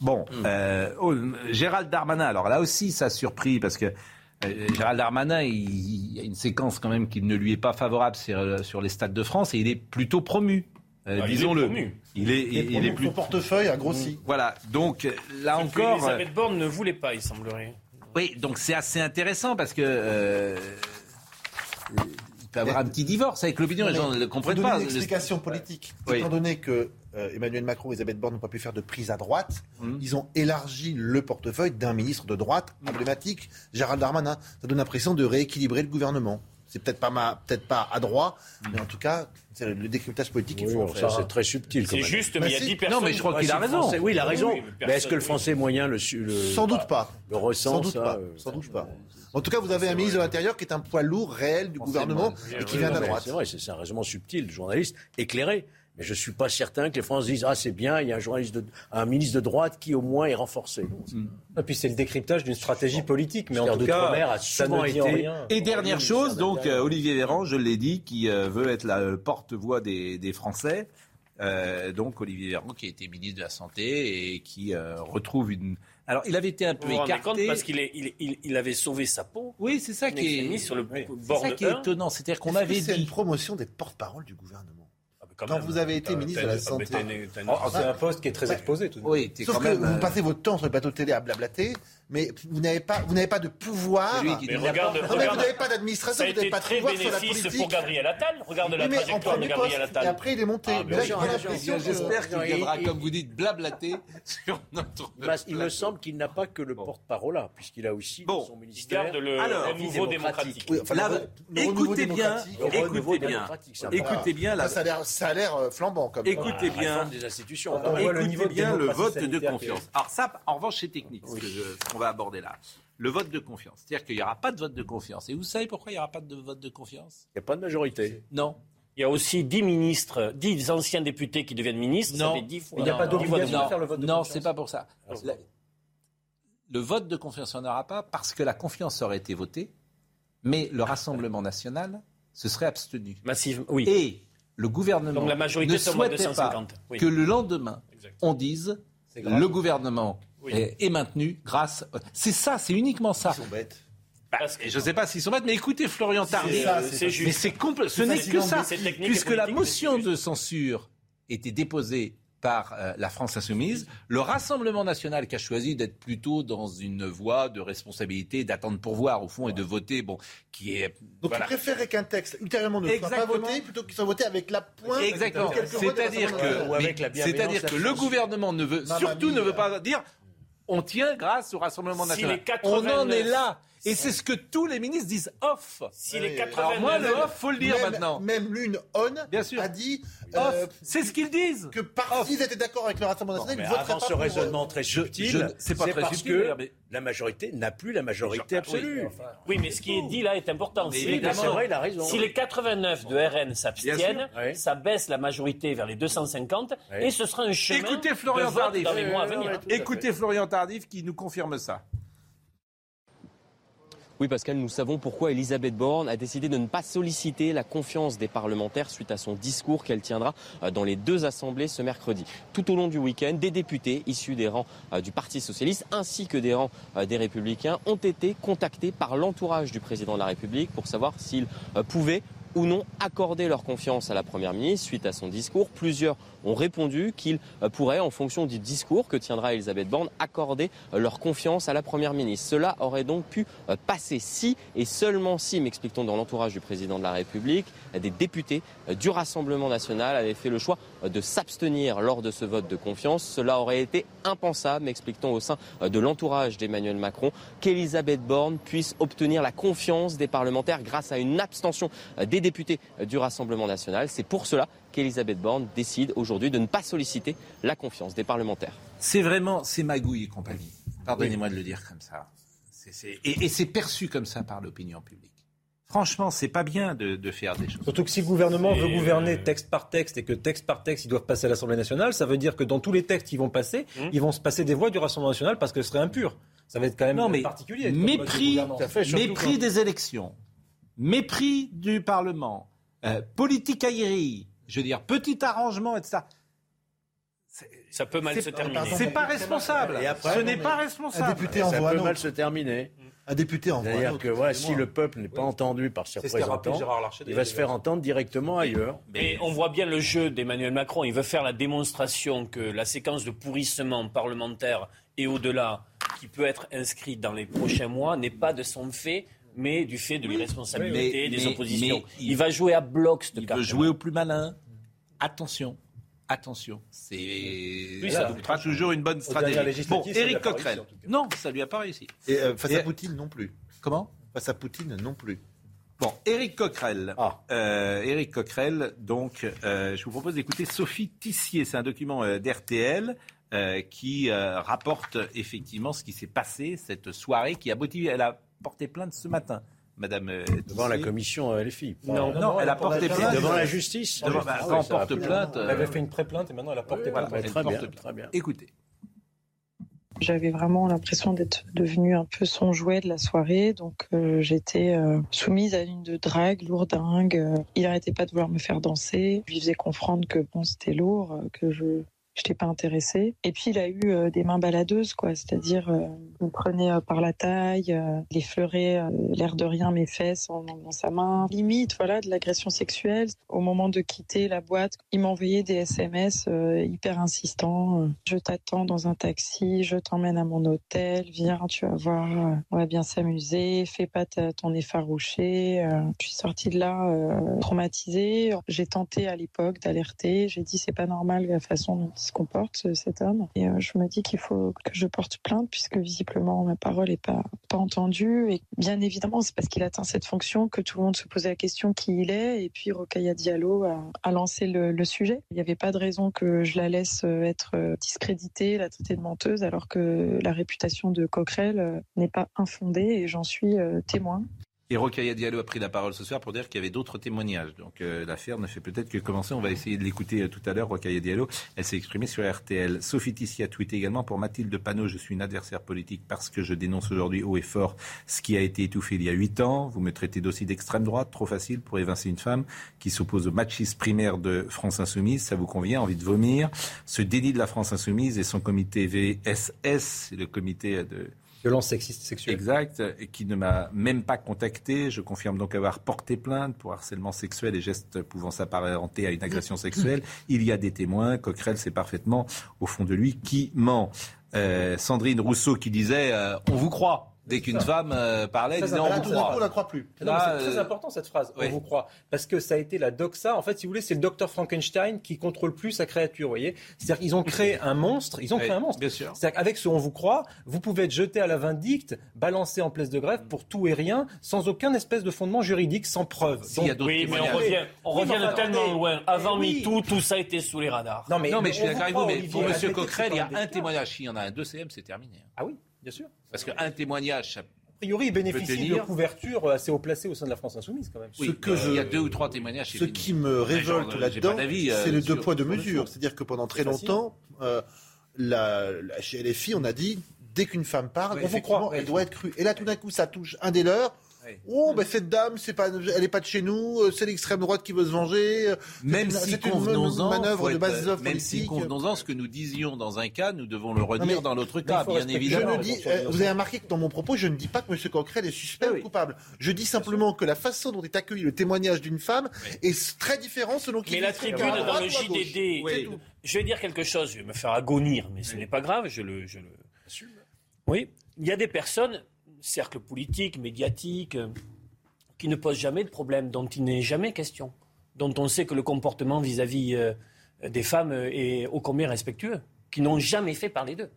Bon, euh, oh, Gérald Darmanin, alors là aussi ça a surpris parce que euh, Gérald Darmanin, il, il y a une séquence quand même qui ne lui est pas favorable sur, euh, sur les stades de France et il est plutôt promu. euh, Ah, il est disons-le. promu. Il est, il, il est plus. Son portefeuille a grossi. Voilà, donc là encore. Elisabeth Borne ne voulait pas, il semblerait. Oui, donc c'est assez intéressant parce que. euh, avoir un petit divorce avec l'opinion, les gens ne le comprennent pas. une explication politique. Oui. Étant donné que euh, Emmanuel Macron et Elisabeth Borne n'ont pas pu faire de prise à droite, Hum. ils ont élargi le portefeuille d'un ministre de droite emblématique, Gérald Darmanin. Ça donne l'impression de rééquilibrer le gouvernement. C'est peut-être pas, ma- peut-être pas à droit, mais en tout cas, c'est le décryptage politique qu'il Oui, faut en alors faire. ça, c'est très subtil. C'est juste, Bah mais il y a si. 10 personnes. Non, mais je crois qu'il a raison. Français- oui, il a raison. oui, mais mais est-ce que le Français moyen le, le- Sans doute pas. le ressent Sans doute ça, pas. euh, Sans doute pas. En tout cas, vous avez un ministre de l'Intérieur qui est un poids lourd réel du gouvernement et qui vient de la droite. C'est vrai, c'est un raisonnement subtil, journaliste éclairé. Mais je ne suis pas certain que les Français disent Ah, c'est bien, il y a un, journaliste de- un ministre de droite qui, au moins, est renforcé. Et puis c'est le décryptage d'une stratégie politique, mais en tout cas, a ça ne été- rien. Et dernière chose, donc euh, Olivier Véran, je l'ai dit, qui euh, veut être la euh, porte-voix des, des Français. Euh, donc Olivier Véran, qui a été ministre de la Santé et qui euh, retrouve une. Alors il avait été un peu Vous vous écarté. parce qu'il il, il- il avait sauvé sa peau. Oui, c'est ça qui est mis sur le c'est bord ça de qui est étonnant, c'est-à-dire qu'on avait c'est dit. une promotion des porte-parole du gouvernement. Ah, quand Quand même. vous avez été ministre de la Santé. Oh, c'est un poste qui est très exposé tout de même. Oui, Sauf quand que même. vous euh, passez votre temps sur les plateaux de télé à blablater, mais vous n'avez pas, vous n'avez pas de pouvoir. Lui Mais regarde, Non, mais vous regarde. n'avez pas d'administration, vous n'avez pas de pouvoir sur la politique. pour Gabriel Attal. Regarde Oui, la mais en trajectoire de premier Gabriel poste, Attal. et après il est monté. Ah, J'espère qu'il viendra, il- comme vous dites, blablater sur notre. Il m'a- Il me semble qu'il n'a pas que le porte-parole là, puisqu'il a aussi Bon. son Il ministère. garde le Alors, renouveau démocratique. Oui, enfin, le- écoutez bien, écoutez bien, écoutez bien Ça, a l'air, ça a l'air euh, flambant comme Écoutez La bien. des institutions. Écoutez bien le vote de confiance. Alors ça, en revanche, c'est technique, qu'on va aborder là. Le vote de confiance. C'est-à-dire qu'il n'y aura pas de vote de confiance. Et vous savez pourquoi il n'y aura pas de vote de confiance? Il n'y a pas de majorité. Non. Il y a aussi 10 ministres, 10 anciens députés qui deviennent ministres. Non. Ça fait 10 fois. Il n'y a pas d'obligation de- faire le vote de Non, confiance. c'est pas pour ça. La- Le vote de confiance, il n'y en aura pas parce que la confiance aurait été votée, mais le Rassemblement national se serait abstenu. Massive, oui. Et le gouvernement Donc la majorité, ne souhaitait 250, pas oui. que le lendemain, Exact. on dise le gouvernement Oui. est, est maintenu grâce. C'est ça, c'est uniquement ça. Ils sont bêtes. Et je ne sais pas s'ils sont bêtes, mais écoutez Florian c'est Mais c'est complet. Ce n'est que ça. Puisque la motion de censure était déposée par euh, la France insoumise, le Rassemblement national qui a choisi d'être plutôt dans une voie de responsabilité, d'attendre pour voir au fond et de voter, bon, qui est Donc voilà. ils préféraient qu'un texte ultérieurement ne soit pas voté plutôt qu'il soit voté avec la pointe. Exactement. C'est-à-dire que, c'est-à-dire que le gouvernement ne veut surtout ne veut pas dire on tient grâce au Rassemblement Si national. les 89 On en est là. Et c'est ce que tous les ministres disent off. Si Oui, les oui. 89 Alors moi, le off, faut le dire même, maintenant. Même l'une, on, Bien sûr. a dit Off. euh, c'est ce qu'ils disent. que par s'ils étaient d'accord avec le Rassemblement national, ils voteraient avant pas ce pour, raisonnement très subtil, c'est pas très parce subtil, que la majorité n'a plus la majorité absolue. Oui, mais ce qui est dit là est important. Si, évidemment. vrai, il a raison. si les 89 de RN s'abstiennent, oui. ça baisse la majorité vers les 250 Oui. et ce sera un chemin Écoutez Florian Tardif. dans les mois à venir. Écoutez Florian Tardif qui nous confirme ça. Oui, Pascal, nous savons pourquoi Elisabeth Borne a décidé de ne pas solliciter la confiance des parlementaires suite à son discours qu'elle tiendra euh, dans les deux assemblées ce mercredi. Tout au long du week-end, des députés issus des rangs euh, du Parti socialiste ainsi que des rangs euh, des républicains ont été contactés par l'entourage du président de la République pour savoir s'ils pouvaient ou non accorder leur confiance à la Première ministre suite à son discours. Plusieurs ont répondu qu'ils euh, pourraient, en fonction du discours que tiendra Elisabeth Borne, accorder euh, leur confiance à la Première ministre. Cela aurait donc pu euh, passer si et seulement si, m'explique-t-on dans l'entourage du président de la République, des députés du Rassemblement national avaient fait le choix de s'abstenir lors de ce vote de confiance. Cela aurait été impensable, m'explique-t-on au sein de l'entourage d'Emmanuel Macron, qu'Elisabeth Borne puisse obtenir la confiance des parlementaires grâce à une abstention des députés du Rassemblement national. C'est pour cela qu'Elisabeth Borne décide aujourd'hui de ne pas solliciter la confiance des parlementaires. C'est vraiment, c'est magouille et compagnie. Pardonnez-moi de le dire comme ça. Et et c'est perçu comme ça par l'opinion publique. Franchement, c'est pas bien de, de faire des choses. Surtout que si le gouvernement veut gouverner euh, texte par texte et que texte par texte, ils doivent passer à l'Assemblée nationale, ça veut dire que dans tous les textes qui vont passer, Hum. ils vont se passer des voix du Rassemblement national parce que ce serait impur. Ça va être quand même Non, mais particulier. mépris, des élections, mépris du Parlement, euh, politique aérie, je veux dire, petit arrangement, etc. Ça peut mal C'est- se terminer. C'est pas responsable. Et après, Ce n'est mais pas Un responsable. député ça envoie un peut mal se terminer. Un député envoie un C'est-à-dire que voilà, si le peuple n'est pas entendu par ses représentants, il va se faire entendre directement ailleurs. Et on voit bien le jeu d'Emmanuel Macron. Il veut faire la démonstration que la séquence de pourrissement parlementaire et au-delà, qui peut être inscrite dans les prochains mois, n'est pas de son fait, mais du fait de l'irresponsabilité Mais- des mais- oppositions. mais il, il- va jouer à bloc, ce Il carte. veut jouer au plus malin. Attention. Attention, c'est ça ça pas toujours une bonne stratégie. Bon, Éric Coquerel. Non, ça lui a pas réussi. Et euh, face Et- à Poutine non plus. Comment? Face à Poutine non plus. Bon, Éric Coquerel. Ah. Euh, Éric Coquerel, donc, euh, je vous propose d'écouter Sophie Tissier. C'est un document euh, d'RTL euh, qui euh, rapporte effectivement ce qui s'est passé cette soirée qui a motivé. Elle a porté plainte ce matin, Madame euh, Devant la commission euh, LFI. Non, non, elle a porté plainte. Devant la justice. Devant- bah, quand on porte plainte. Elle euh, avait fait une pré-plainte et maintenant elle a porté plainte. elle Très porte bien, plainte. très bien. Écoutez. J'avais vraiment l'impression d'être devenue un peu son jouet de la soirée, donc euh, j'étais euh, soumise à une de drague lourdingue. Il arrêtait pas de vouloir me faire danser. Je lui faisais comprendre que bon, c'était lourd, que je n'étais pas intéressée. Et puis il a eu euh, des mains baladeuses, quoi. C'est-à-dire, euh, il me prenait euh, par la taille, il effleurait l'air de rien mes fesses dans sa main. Limite, voilà, de l'agression sexuelle. Au moment de quitter la boîte, il m'envoyait des SMS hyper insistants. je t'attends dans un taxi, je t'emmène à mon hôtel, viens, tu vas voir, on va bien s'amuser, fais pas ton effarouché. Je suis sortie de là traumatisée. J'ai tenté à l'époque d'alerter. J'ai dit c'est pas normal la façon dont se comporte ce- cet homme. Et euh, je me dis qu'il faut que je porte plainte puisque visiblement ma parole est pas entendue. Et bien évidemment c'est parce qu'il atteint cette fonction que tout le monde se posait la question qui il est. Et puis Rokhaya Diallo a, a lancé le, le sujet. Il n'y avait pas de raison que je la laisse euh, être euh, discréditée, la traiter de menteuse, alors que la réputation de Coquerel euh, n'est pas infondée et j'en suis euh, témoin. Et Rokhaya Diallo a pris la parole ce soir pour dire qu'il y avait d'autres témoignages. Donc euh, l'affaire ne fait peut-être que commencer. On va essayer de l'écouter euh, tout à l'heure. Rokhaya Diallo, elle s'est exprimée sur RTL. Sophie Tissi a tweeté également pour Mathilde Panot. Je suis une adversaire politique parce que je dénonce aujourd'hui haut et fort ce qui a été étouffé il y a huit ans. Vous me traitez d'aussi d'extrême droite, trop facile pour évincer une femme qui s'oppose au machisme primaire de France Insoumise. Ça vous convient? Envie de vomir? Ce déni de la France Insoumise et son comité VSS, le comité de Violence sexiste sexuelle. Exact, et qui ne m'a même pas contacté. Je confirme donc avoir porté plainte pour harcèlement sexuel et gestes pouvant s'apparenter à une agression sexuelle. Il y a des témoins. Coquerel sait parfaitement, au fond de lui, qui ment. Euh, Sandrine Rousseau qui disait euh, On vous croit. Dès qu'une femme euh, parlait, disait On vous croit. On la croit plus. Là, c'est très euh, important cette phrase, oui. on vous croit. Parce que ça a été la doxa. En fait, si vous voulez, c'est le docteur Frankenstein qui contrôle plus sa créature, vous voyez. C'est-à-dire qu'ils ont créé un monstre, ils ont créé Oui, un monstre. bien sûr. C'est-à-dire qu'avec ce on vous croit, vous pouvez être jeté à la vindicte, balancé en place de grève pour tout et rien, sans aucun espèce de fondement juridique, sans preuve. S'il y a d'autres Oui, mais on revient, on revient de tellement loin. Avant. MeToo, tout ça était sous les radars. Non, mais, Non, mais je suis d'accord avec vous, mais pour M. Coquerel, il y a un témoignage. S'il y en a un deuxième, c'est terminé. Ah oui, bien sûr. Parce qu'un témoignage, ça A priori, il bénéficie de couverture assez haut placée au sein de la France Insoumise, quand même. Oui, Ce que je- il y a deux ou trois témoignages. c'est Ce qui me révolte euh, là-dedans, euh, c'est le deux poids, deux mesures. C'est-à-dire que pendant très longtemps, euh, la, la- chez LFI, on a dit dès qu'une femme parle, Ouais, on vous effectivement, croit, elle doit être crue. Et là, tout d'un coup, ça touche un des leurs. Ouais. Oh, ben cette dame, c'est pas, elle est pas de chez nous. euh, C'est l'extrême droite qui veut se venger. euh, Même c'est si une- convenons-en, manœuvre de base œuvre même si politique. convenons-en, ce que nous disions dans un cas, nous devons le redire mais- dans l'autre cas, bien respecter Je évidemment. ne dis, euh, vous avez remarqué que dans mon propos, je ne dis pas que M. Coquerel est suspect Oui, ou coupable. Je dis simplement que la façon dont est accueilli le témoignage d'une femme est très différente selon qu'il Mais la est tribune dans droite le. JDD, Oui. je vais dire quelque chose, je vais me faire agonir, mais ce n'est pas grave, je le, je le... Oui, il y a des personnes, cercles politiques, médiatiques, euh, qui ne posent jamais de problème, dont il n'est jamais question, dont on sait que le comportement vis-à-vis euh, des femmes euh, est ô combien respectueux, qui n'ont jamais fait parler d'eux.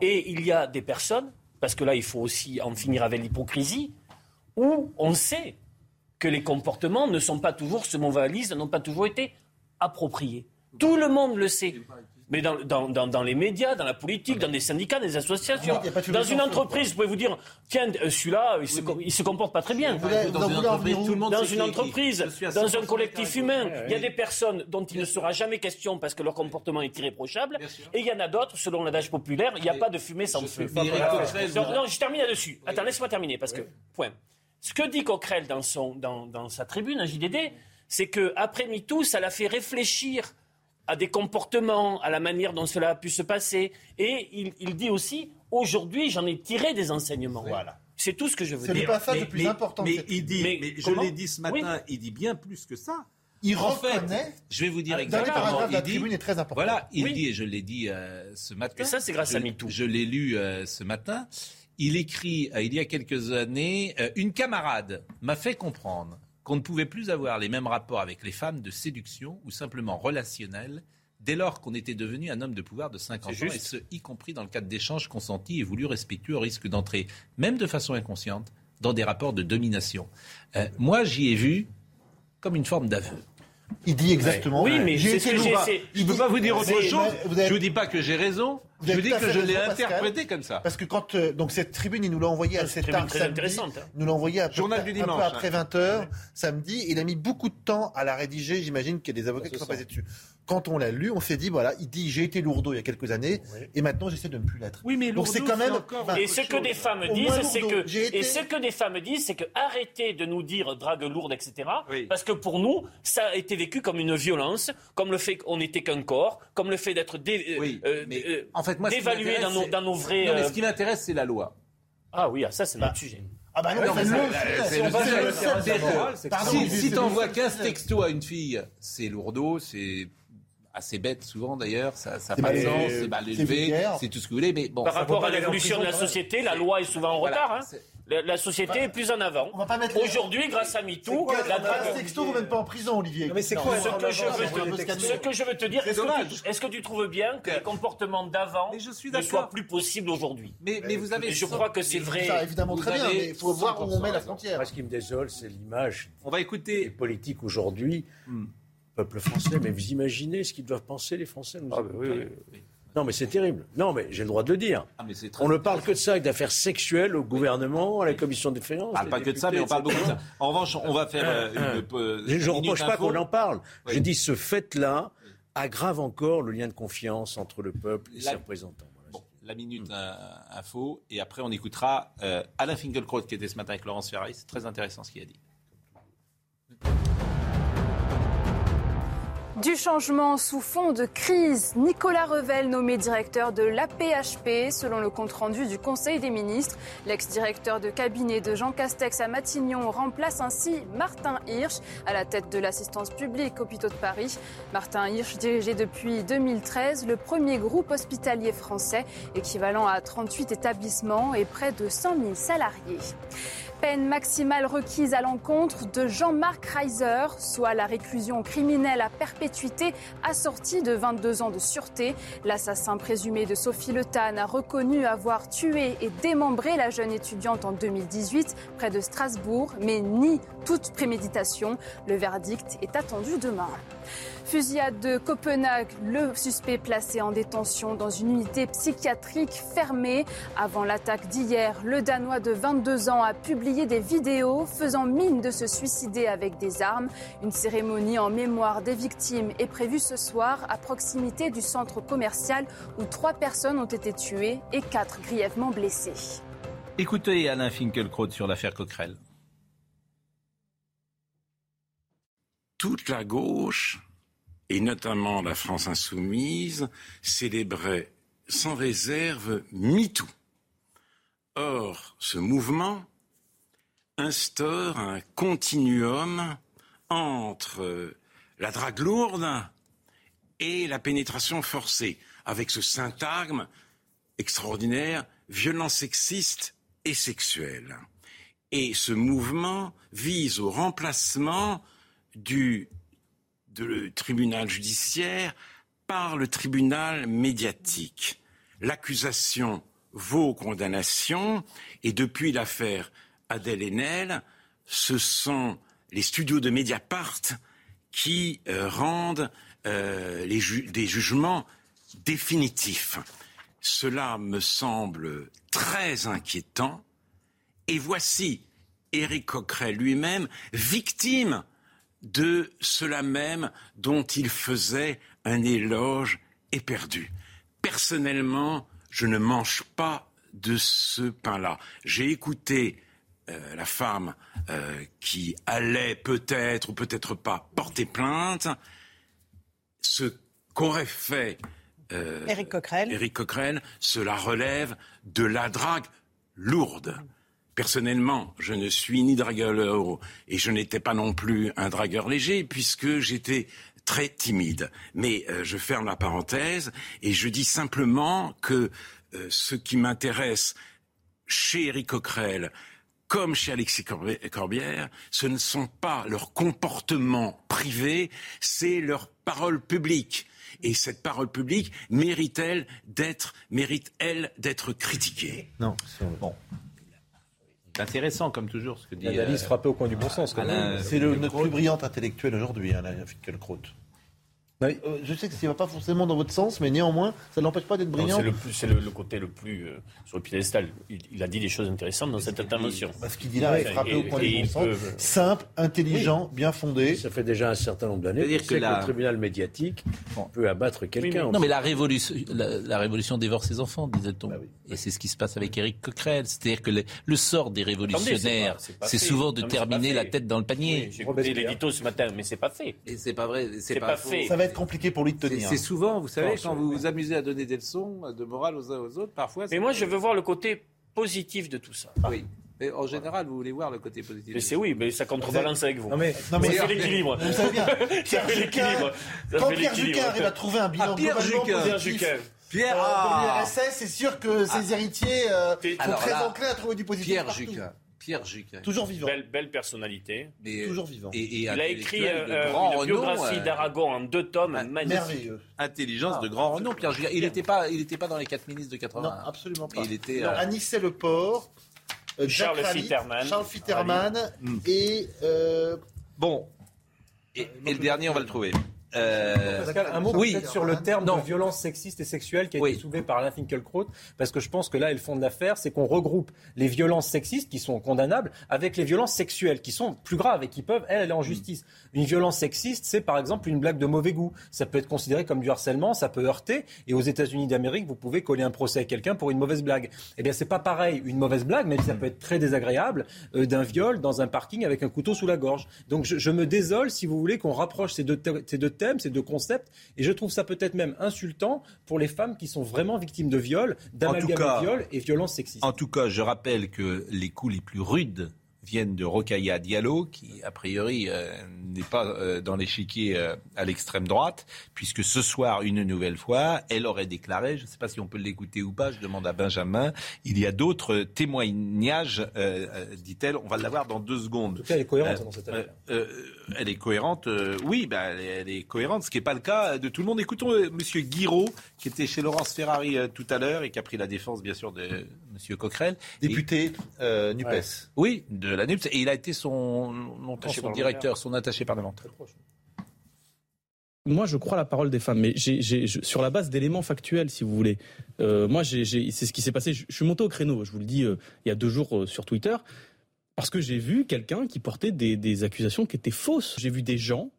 Et il y a des personnes, parce que là il faut aussi en finir avec l'hypocrisie, où on sait que les comportements ne sont pas toujours, ce mot valise, n'ont pas toujours été appropriés. Tout le monde le sait. Mais dans, dans, dans, dans les médias, dans la politique, dans des syndicats, des associations, Ah, a dans une entreprise, vous pouvez vous dire, tiens, euh, celui-là, il, se, il se comporte pas très bien. Vous voulez- Dans une entreprise, venir où tout le monde Dans sait une qui est qui. entreprise, Je suis à dans 100% un collectif humain, il y a des personnes dont il ne sera jamais question parce que leur comportement est irréprochable, et il y en a d'autres, selon l'adage populaire, il n'y a pas de fumée sans feu. Non, je termine là-dessus. Attends, laisse-moi terminer, parce que, point. Ce que dit Coquerel dans, son, dans, dans sa tribune, un JDD, c'est qu'après MeToo, ça l'a fait réfléchir à des comportements, à la manière dont cela a pu se passer. Et il, il dit aussi, aujourd'hui, j'en ai tiré des enseignements. Voilà. C'est tout ce que je veux C'est le dire. passage le plus mais- important Mais il dit, Mais mais je l'ai dit ce matin, il dit bien plus que ça. Il en fait, reconnaît. je vais vous dire exactement. la il dit- tribune est très important. Voilà, il Oui. dit, et je l'ai dit euh, ce matin. Et ça, c'est grâce je, à MeToo. Je l'ai lu euh, ce matin. Il écrit, euh, il y a quelques années, euh, une camarade m'a fait comprendre qu'on ne pouvait plus avoir les mêmes rapports avec les femmes de séduction ou simplement relationnels dès lors qu'on était devenu un homme de pouvoir de 50 ans, juste. et ce, y compris dans le cadre d'échanges consentis et voulus respectueux au risque d'entrer, même de façon inconsciente, dans des rapports de domination. Euh, moi, j'y ai vu comme une forme d'aveu. Il dit exactement. Oui, mais c'est ce que Je ne peux pas vous dire autre chose. mais vous avez- Je ne vous dis pas que j'ai raison. Vous Je vous dis que je l'ai interprété comme ça. Parce que quand euh, donc cette tribune, il nous l'a envoyé à C'est 7 une heures tribune très samedi, intéressante, hein. il nous l'a envoyé à peu, Journal du un peu dimanche, après hein. 20h samedi. Il a mis beaucoup de temps à la rédiger. J'imagine qu'il y a des avocats qui sont passés dessus. Quand on l'a lu, on s'est dit voilà, il dit j'ai été lourdeau il y a quelques années et maintenant j'essaie de ne plus l'être. Oui, mais donc c'est lourdeau, quand même. enfin, Et ce que des femmes Au disent, c'est lourdeau. que été- et ce que des femmes disent, c'est que arrêtez de nous dire drague lourde, etc. Oui. Parce que pour nous, ça a été vécu comme une violence, comme le fait qu'on n'était qu'un corps, comme le fait d'être dé- Oui, euh, mais euh, en fait, moi, ce qui d'évaluer m'intéresse, dans nos, dans nos vrais. Non, mais euh, ce qui m'intéresse, c'est la loi. Ah oui, ah, ça c'est notre sujet. Ah bah non, Si, t'envoies le 15 seul textos à une fille, c'est lourdeau, c'est assez bête souvent d'ailleurs, ça n'a pas de mal- sens, c'est mal élevé, c'est tout ce que vous voulez, mais bon. Par rapport à l'évolution de la société, la loi est souvent en Voilà. retard. hein. La, la société est plus en avant. Les- Aujourd'hui, grâce à MeToo, la drague. texto, vous même pas en prison, Olivier. Non, mais c'est quoi, ce que je veux te- ce que je veux te dire, est-ce que, est-ce que tu trouves bien que les comportements d'avant ne soient plus possibles aujourd'hui? Mais, mais vous avez. Je crois que c'est vrai. ça évidemment Vous très bien, mais il faut voir où on met la 100% frontière. Moi, ce qui me désole, c'est l'image On va des écouter. politiques aujourd'hui, Hmm. Peuple français. Mais vous imaginez ce qu'ils doivent penser, les Français nous Ah, bah oui, écouter oui, oui. Non, mais c'est terrible. Non, mais j'ai le droit de le dire. Ah, mais On ne parle que de ça, d'affaires sexuelles au gouvernement, à la commission des finances. On parle les pas que de ça, mais on parle beaucoup de ça. En revanche, on va faire euh, une. euh, Je ne reproche pas qu'on en parle. Je dis ce fait-là aggrave encore le lien de confiance entre le peuple et La- ses représentants. Voilà. Bon, la minute euh, info, et après on écoutera euh, Alain Finkielkraut qui était ce matin avec Laurence Ferrari. C'est très intéressant ce qu'il a dit. Du changement sous fond de crise, Nicolas Revel nommé directeur de l'APHP selon le compte-rendu du Conseil des ministres. L'ex-directeur de cabinet de Jean Castex à Matignon remplace ainsi Martin Hirsch à la tête de l'assistance publique hôpitaux de Paris. Martin Hirsch dirigeait depuis 2013 le premier groupe hospitalier français, équivalent à 38 établissements et près de 100 000 salariés. Peine maximale requise à l'encontre de Jean-Marc Reiser, soit la réclusion criminelle à perpétuité assortie de 22 ans de sûreté. L'assassin présumé de Sophie Le Tan a reconnu avoir tué et démembré la jeune étudiante en 2018 près de Strasbourg, mais nie toute préméditation. Le verdict est attendu demain. Fusillade de Copenhague, le suspect placé en détention dans une unité psychiatrique fermée. Avant l'attaque d'hier, le Danois de 22 ans a publié des vidéos faisant mine de se suicider avec des armes. Une cérémonie en mémoire des victimes est prévue ce soir à proximité du centre commercial où trois personnes ont été tuées et quatre grièvement blessées. Écoutez Alain Finkielkraut sur l'affaire Coquerel. Toute la gauche, et notamment la France insoumise, célébrait sans réserve MeToo. Or, ce mouvement instaure un continuum entre la drague lourde et la pénétration forcée, avec ce syntagme extraordinaire, violence sexiste et sexuelle. Et ce mouvement vise au remplacement du de tribunal judiciaire par le tribunal médiatique. L'accusation vaut condamnation et depuis l'affaire Adèle Haenel, ce sont les studios de Mediapart qui euh, rendent euh, les des jugements définitif. Cela me semble très inquiétant. Et voici Éric Coquerel lui-même victime de cela même dont il faisait un éloge éperdu. Personnellement, je ne mange pas de ce pain-là. J'ai écouté euh, la femme euh, qui allait peut-être ou peut-être pas porter plainte. Ce qu'aurait fait euh, Éric Coquerel. Cela relève de la drague lourde. Personnellement, je ne suis ni dragueur et je n'étais pas non plus un dragueur léger puisque j'étais très timide. Mais euh, je ferme la parenthèse et je dis simplement que euh, ce qui m'intéresse chez Éric Coquerel, comme chez Alexis Corbi- Corbière, ce ne sont pas leurs comportements privés, c'est leur parole publique. Et cette parole publique mérite-t-elle d'être, mérite-elle d'être critiquée? Non. Bon. C'est intéressant, comme toujours, ce que dit. L'analyse euh, frappée au coin du bon sens. quand même. C'est le, notre plus brillant intellectuel aujourd'hui, Alain Finkielkraut. Euh, je sais que ça ne va pas forcément dans votre sens, mais néanmoins, ça ne l'empêche pas d'être brillant. C'est le, côté le plus euh, sur le piédestal. Il, il a dit des choses intéressantes dans cette intervention. Parce qu'il dit là, est frappé au coin Et- du bon sens. peut- Simple, intelligent, bien fondé. Ça fait déjà un certain nombre d'années que la- le tribunal médiatique peut abattre quelqu'un. Non, mais la révolution, la, la révolution dévore ses enfants, disait-on. Bah Et c'est ce qui se passe avec Éric Coquerel. C'est-à-dire que le, le sort des révolutionnaires, c'est souvent de Non, terminer la tête dans le panier. J'ai écouté l'édito ce matin, mais c'est pas fait. Et c'est pas vrai, c'est pas, fait. Être compliqué pour lui de tenir. c'est souvent, vous savez, quand vous vous amusez à donner des leçons de morale aux uns aux autres, parfois. Mais moi, je veux voir le côté positif de tout ça. Oui. Mais en général, vous voulez voir le côté positif. Mais c'est oui, mais ça contrebalance avec vous. Non mais, non, mais ça fait l'équilibre. Vous savez bien, Ça Pierre fait Juquin, l'équilibre. Quand Pierre. Juquin arrive à trouver un bilan Ah, Pierre positif. Pierre, euh, ah. de l'IRSS, c'est sûr que ses héritiers euh, sont très enclins à trouver du positif Pierre partout. Juquin. Pierre Juquin. Toujours vivant. Belle, belle personnalité. Mais, Toujours vivant. Et, et Il a écrit euh, une renom, biographie euh, d'Aragon en deux tomes, magnifique. Merveilleux. Intelligence Ah, de grand renom, Pierre. Il n'était pas, il était pas dans les quatre ministres de 80. Non, absolument pas. Il était. Euh, Anicet Le Port, euh, Charles Fitterman. Charles Fitterman et euh, Bon. Et, et le dernier, on va le trouver. Euh, Pascal, un mot oui. sur le terme Non. de violence sexiste et sexuelle qui a Oui. été soulevé par Alain Finkielkraut, parce que je pense que là le fond de l'affaire, c'est qu'on regroupe les violences sexistes qui sont condamnables avec les violences sexuelles qui sont plus graves et qui peuvent, elles, aller en justice. Une violence sexiste, c'est par exemple une blague de mauvais goût. Ça peut être considéré comme du harcèlement, ça peut heurter, et aux États-Unis d'Amérique, vous pouvez coller un procès à quelqu'un pour une mauvaise blague. Eh bien, c'est pas pareil, une mauvaise blague, même si ça peut être très désagréable, euh, d'un viol dans un parking avec un couteau sous la gorge. Donc je, je me désole, si vous voulez, qu'on rapproche ces deux, ces deux thèmes, ces deux concepts, et je trouve ça peut-être même insultant pour les femmes qui sont vraiment victimes de viol, d'amalgame cas- viol et violence sexiste. En tout cas, je rappelle que les coups les plus rudes viennent de Rokhaya Diallo, qui a priori euh, n'est pas euh, dans l'échiquier euh, à l'extrême droite, puisque ce soir, une nouvelle fois, elle aurait déclaré, je ne sais pas si on peut l'écouter ou pas, je demande à Benjamin, il y a d'autres témoignages, euh, dit-elle, on va l'avoir dans deux secondes. En tout cas, elle est cohérente dans cette affaire. elle est cohérente, oui, bah, elle, est, cohérente, ce qui n'est pas le cas de tout le monde. Écoutons Monsieur Guiraud, qui était chez Laurence Ferrari tout à l'heure et qui a pris la défense, bien sûr, de Monsieur Coquerel. député euh, Nupes. Ouais. Oui, de la NUPS. Et il a été son, son directeur, son attaché parlementaire. Moi, je crois à la parole des femmes, mais je- sur la base d'éléments factuels, si vous voulez. Euh, moi, c'est ce qui s'est passé. Je, je suis monté au créneau, je vous le dis, euh, il y a deux jours euh, sur Twitter, parce que j'ai vu quelqu'un qui portait des, des accusations qui étaient fausses. J'ai vu des gens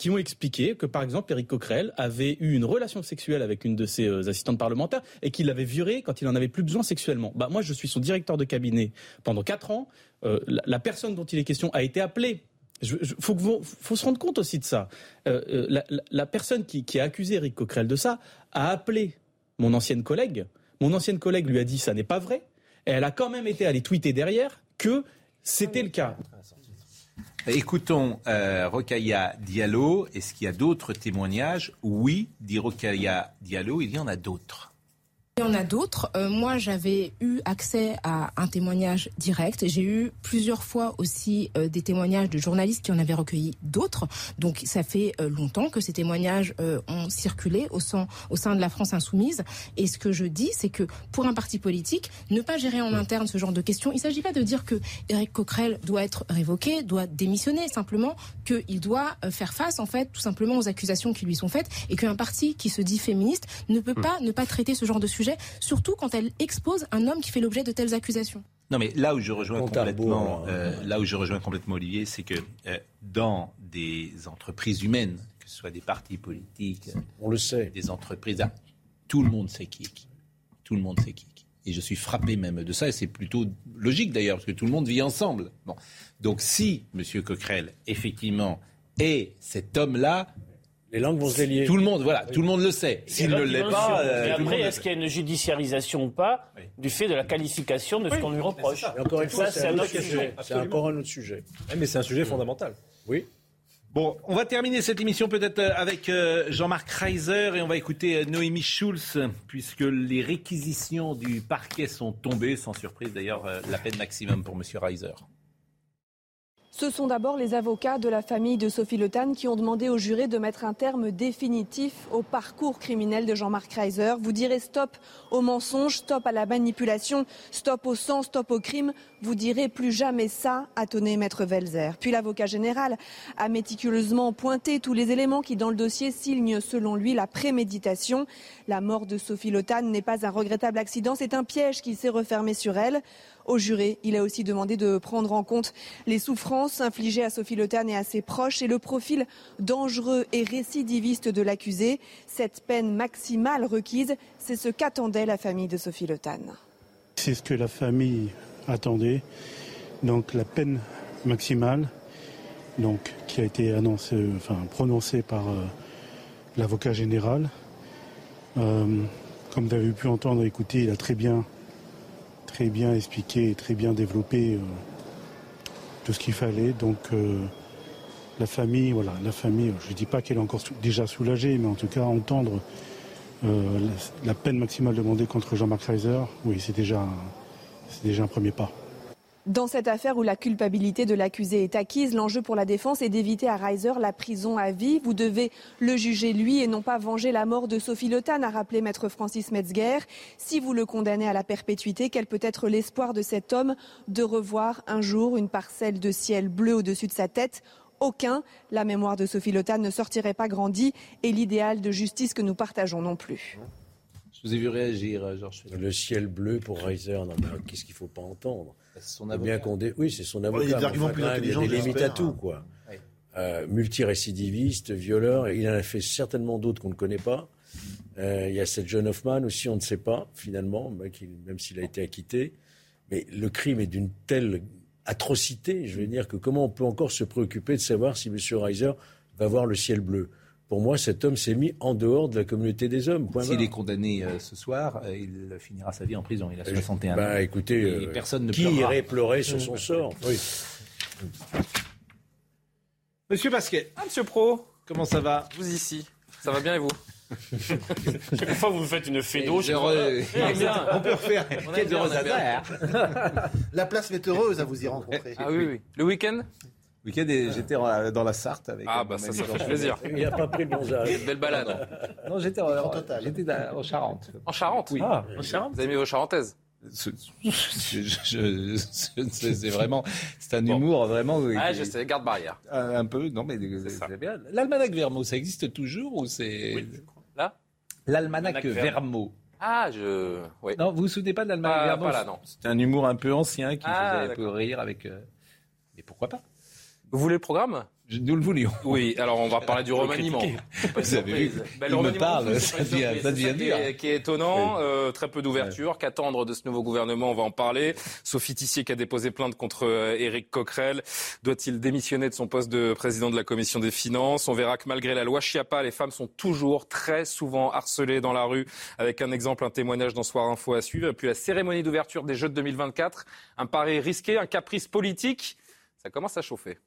qui ont expliqué que, par exemple, Éric Coquerel avait eu une relation sexuelle avec une de ses euh, assistantes parlementaires et qu'il l'avait virée quand il en avait plus besoin sexuellement. Bah, moi, je suis son directeur de cabinet pendant quatre ans. Euh, la, personne dont il est question a été appelée. Il faut, se rendre compte aussi de ça. Euh, la, personne qui, a accusé Éric Coquerel de ça a appelé mon ancienne collègue. Mon ancienne collègue lui a dit ça n'est pas vrai. Et elle a quand même été allée tweeter derrière que c'était le cas. Écoutons euh, Diallo. Est-ce qu'il y a d'autres témoignages? Oui, dit Rokhaya Diallo, il y en a d'autres. Il y en a d'autres. Euh, moi, j'avais eu accès à un témoignage direct. J'ai eu plusieurs fois aussi euh, des témoignages de journalistes qui en avaient recueilli d'autres. Donc, ça fait euh, longtemps que ces témoignages ont circulé au sein, au sein de la France insoumise. Et ce que je dis, c'est que pour un parti politique, ne pas gérer en interne ce genre de questions, il ne s'agit pas de dire que Éric Coquerel doit être révoqué, doit démissionner, simplement qu'il doit faire face, en fait, tout simplement aux accusations qui lui sont faites et qu'un parti qui se dit féministe ne peut pas ne pas traiter ce genre de sujet surtout quand elle expose un homme qui fait l'objet de telles accusations. Non, mais là où je rejoins complètement, euh, là où je rejoins complètement Olivier, c'est que euh, dans des entreprises humaines, que ce soit des partis politiques, on le sait, des entreprises, ah, tout le monde sait qui est qui. Tout le monde sait qui est qui. Et je suis frappé même de ça, et c'est plutôt logique d'ailleurs, parce que tout le monde vit ensemble. Bon. Donc si M. Coquerel, effectivement, est cet homme-là, les langues vont se délier. Tout le monde, voilà, tout le monde le sait. S'il ne l'est pas. Euh, après, est-ce qu'il y a une judiciarisation ou pas du fait de la qualification de ce qu'on lui reproche encore une fois, c'est un, autre sujet. C'est encore un autre sujet. mais c'est un sujet fondamental. Oui. Bon, on va terminer cette émission peut-être euh, avec euh, Jean-Marc Reiser et on va écouter Noémie Schulz, puisque les réquisitions du parquet sont tombées, sans surprise d'ailleurs, la peine maximum pour M. Reiser. Ce sont d'abord les avocats de la famille de Sophie Le qui ont demandé au juré de mettre un terme définitif au parcours criminel de Jean-Marc Reiser. Vous direz stop au mensonge, stop à la manipulation, stop au sang, stop au crime. Vous direz plus jamais ça, a tonné Maître Velzer. Puis l'avocat général a méticuleusement pointé tous les éléments qui, dans le dossier, signent selon lui la préméditation. La mort de Sophie Le n'est pas un regrettable accident, c'est un piège qui s'est refermé sur elle. Au juré, il a aussi demandé de prendre en compte les souffrances infligées à Sophie Le et à ses proches et le profil dangereux et récidiviste de l'accusé. Cette peine maximale requise, c'est ce qu'attendait la famille de Sophie Le C'est ce que la famille attendait. Donc la peine maximale, donc, qui a été annoncée, enfin, prononcée par euh, l'avocat général. Euh, comme vous avez pu entendre, écouter, il a très bien très bien expliqué et très bien développé euh, tout ce qu'il fallait. Donc la famille, voilà, la famille, je ne dis pas qu'elle est encore déjà soulagée, mais en tout cas entendre la, peine maximale demandée contre Jean-Marc Reiser, oui, c'est déjà, c'est déjà un premier pas. Dans cette affaire où la culpabilité de l'accusé est acquise, l'enjeu pour la défense est d'éviter à Reiser la prison à vie. Vous devez le juger lui et non pas venger la mort de Sophie Le a rappelé maître Francis Metzger. Si vous le condamnez à la perpétuité, quel peut être l'espoir de cet homme de revoir un jour une parcelle de ciel bleu au-dessus de sa tête? Aucun. La mémoire de Sophie Le ne sortirait pas grandie et l'idéal de justice que nous partageons non plus. Je vous ai vu réagir, Georges. Le ciel bleu pour Reiser, qu'est-ce qu'il ne faut pas entendre? Son Bien qu'on Oui, c'est son avocat. il y a des limites à tout, quoi. Euh, multirécidiviste, violeur, il en a fait certainement d'autres qu'on ne connaît pas. Euh, il y a cette jeune Hoffman aussi, on ne sait pas finalement, même s'il a été acquitté. Mais le crime est d'une telle atrocité, je veux dire, que comment on peut encore se préoccuper de savoir si M. Reiser va voir le ciel bleu? Pour moi, cet homme s'est mis en dehors de la communauté des hommes. S'il est condamné euh, ce soir, euh, il finira sa vie en prison. Il a 61 bah, ans. Écoutez, euh, personne ne qui irait pleurer sur son sort? oui. Monsieur Basquet. Ah, monsieur Pro. Comment ça va? Vous ici. Ça va bien et vous? Chaque fois, vous me faites une fédo. Je on peut refaire. Quel heureux hasard. La place est heureuse à vous y rencontrer. Ah oui, oui. Le week-end? Week-end, j'étais dans la Sarthe avec. Ah, bah ça, ça fait plaisir. Il n'a pas pris le bon Belle balade. Non, j'étais en, j'étais en Charente. En Charente Oui. Ah, en Charente Vous avez mis vos charentaises c'est vraiment, c'est un humour vraiment. Ah, je sais, garde barrière. Un, peu, non mais c'est bien. L'almanach Vermo, ça existe toujours ou c'est oui, là L'almanach Vermo. Ah, je. Oui. Non, vous vous souvenez pas de l'almanach Vermo Pas là, non. C'est un humour un peu ancien qui ah, faisait un peu rire avec. Euh... Mais pourquoi pas vous voulez le programme nous le voulions. Oui, alors on va parler du remaniement. Vous avez vu ben, Le remaniement, parle, ça devient, ça devient dur. Qui est étonnant, euh, très peu d'ouverture. Qu'attendre de ce nouveau gouvernement On va en parler. Sophie Tissier qui a déposé plainte contre euh, Éric Coquerel. Doit-il démissionner de son poste de président de la commission des finances? On verra que malgré la loi Chiappa, les femmes sont toujours très souvent harcelées dans la rue. Avec un exemple, un témoignage dans Soir Info à suivre. Et puis la cérémonie d'ouverture des Jeux de 2024. Un pari risqué, un caprice politique. Ça commence à chauffer.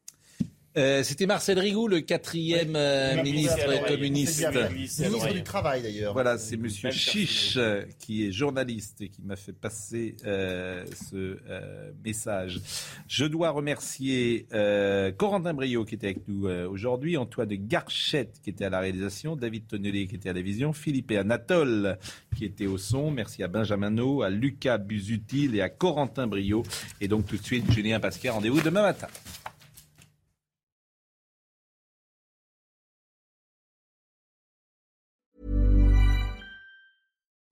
Euh, C'était Marcel Rigoux, le quatrième euh, ministre communiste. Ministre du Travail d'ailleurs. Voilà, c'est Monsieur Chiche euh, qui est journaliste et qui m'a fait passer euh, ce euh, message. Je dois remercier euh, Corentin Brio qui était avec nous euh, aujourd'hui, Antoine de Garchette qui était à la réalisation, David Tonnelé qui était à la vision, Philippe et Anatole qui étaient au son. Merci à Benjamin No, à Lucas Busutil et à Corentin Brio. Et donc tout de suite, Julien Pasquet, rendez-vous demain matin.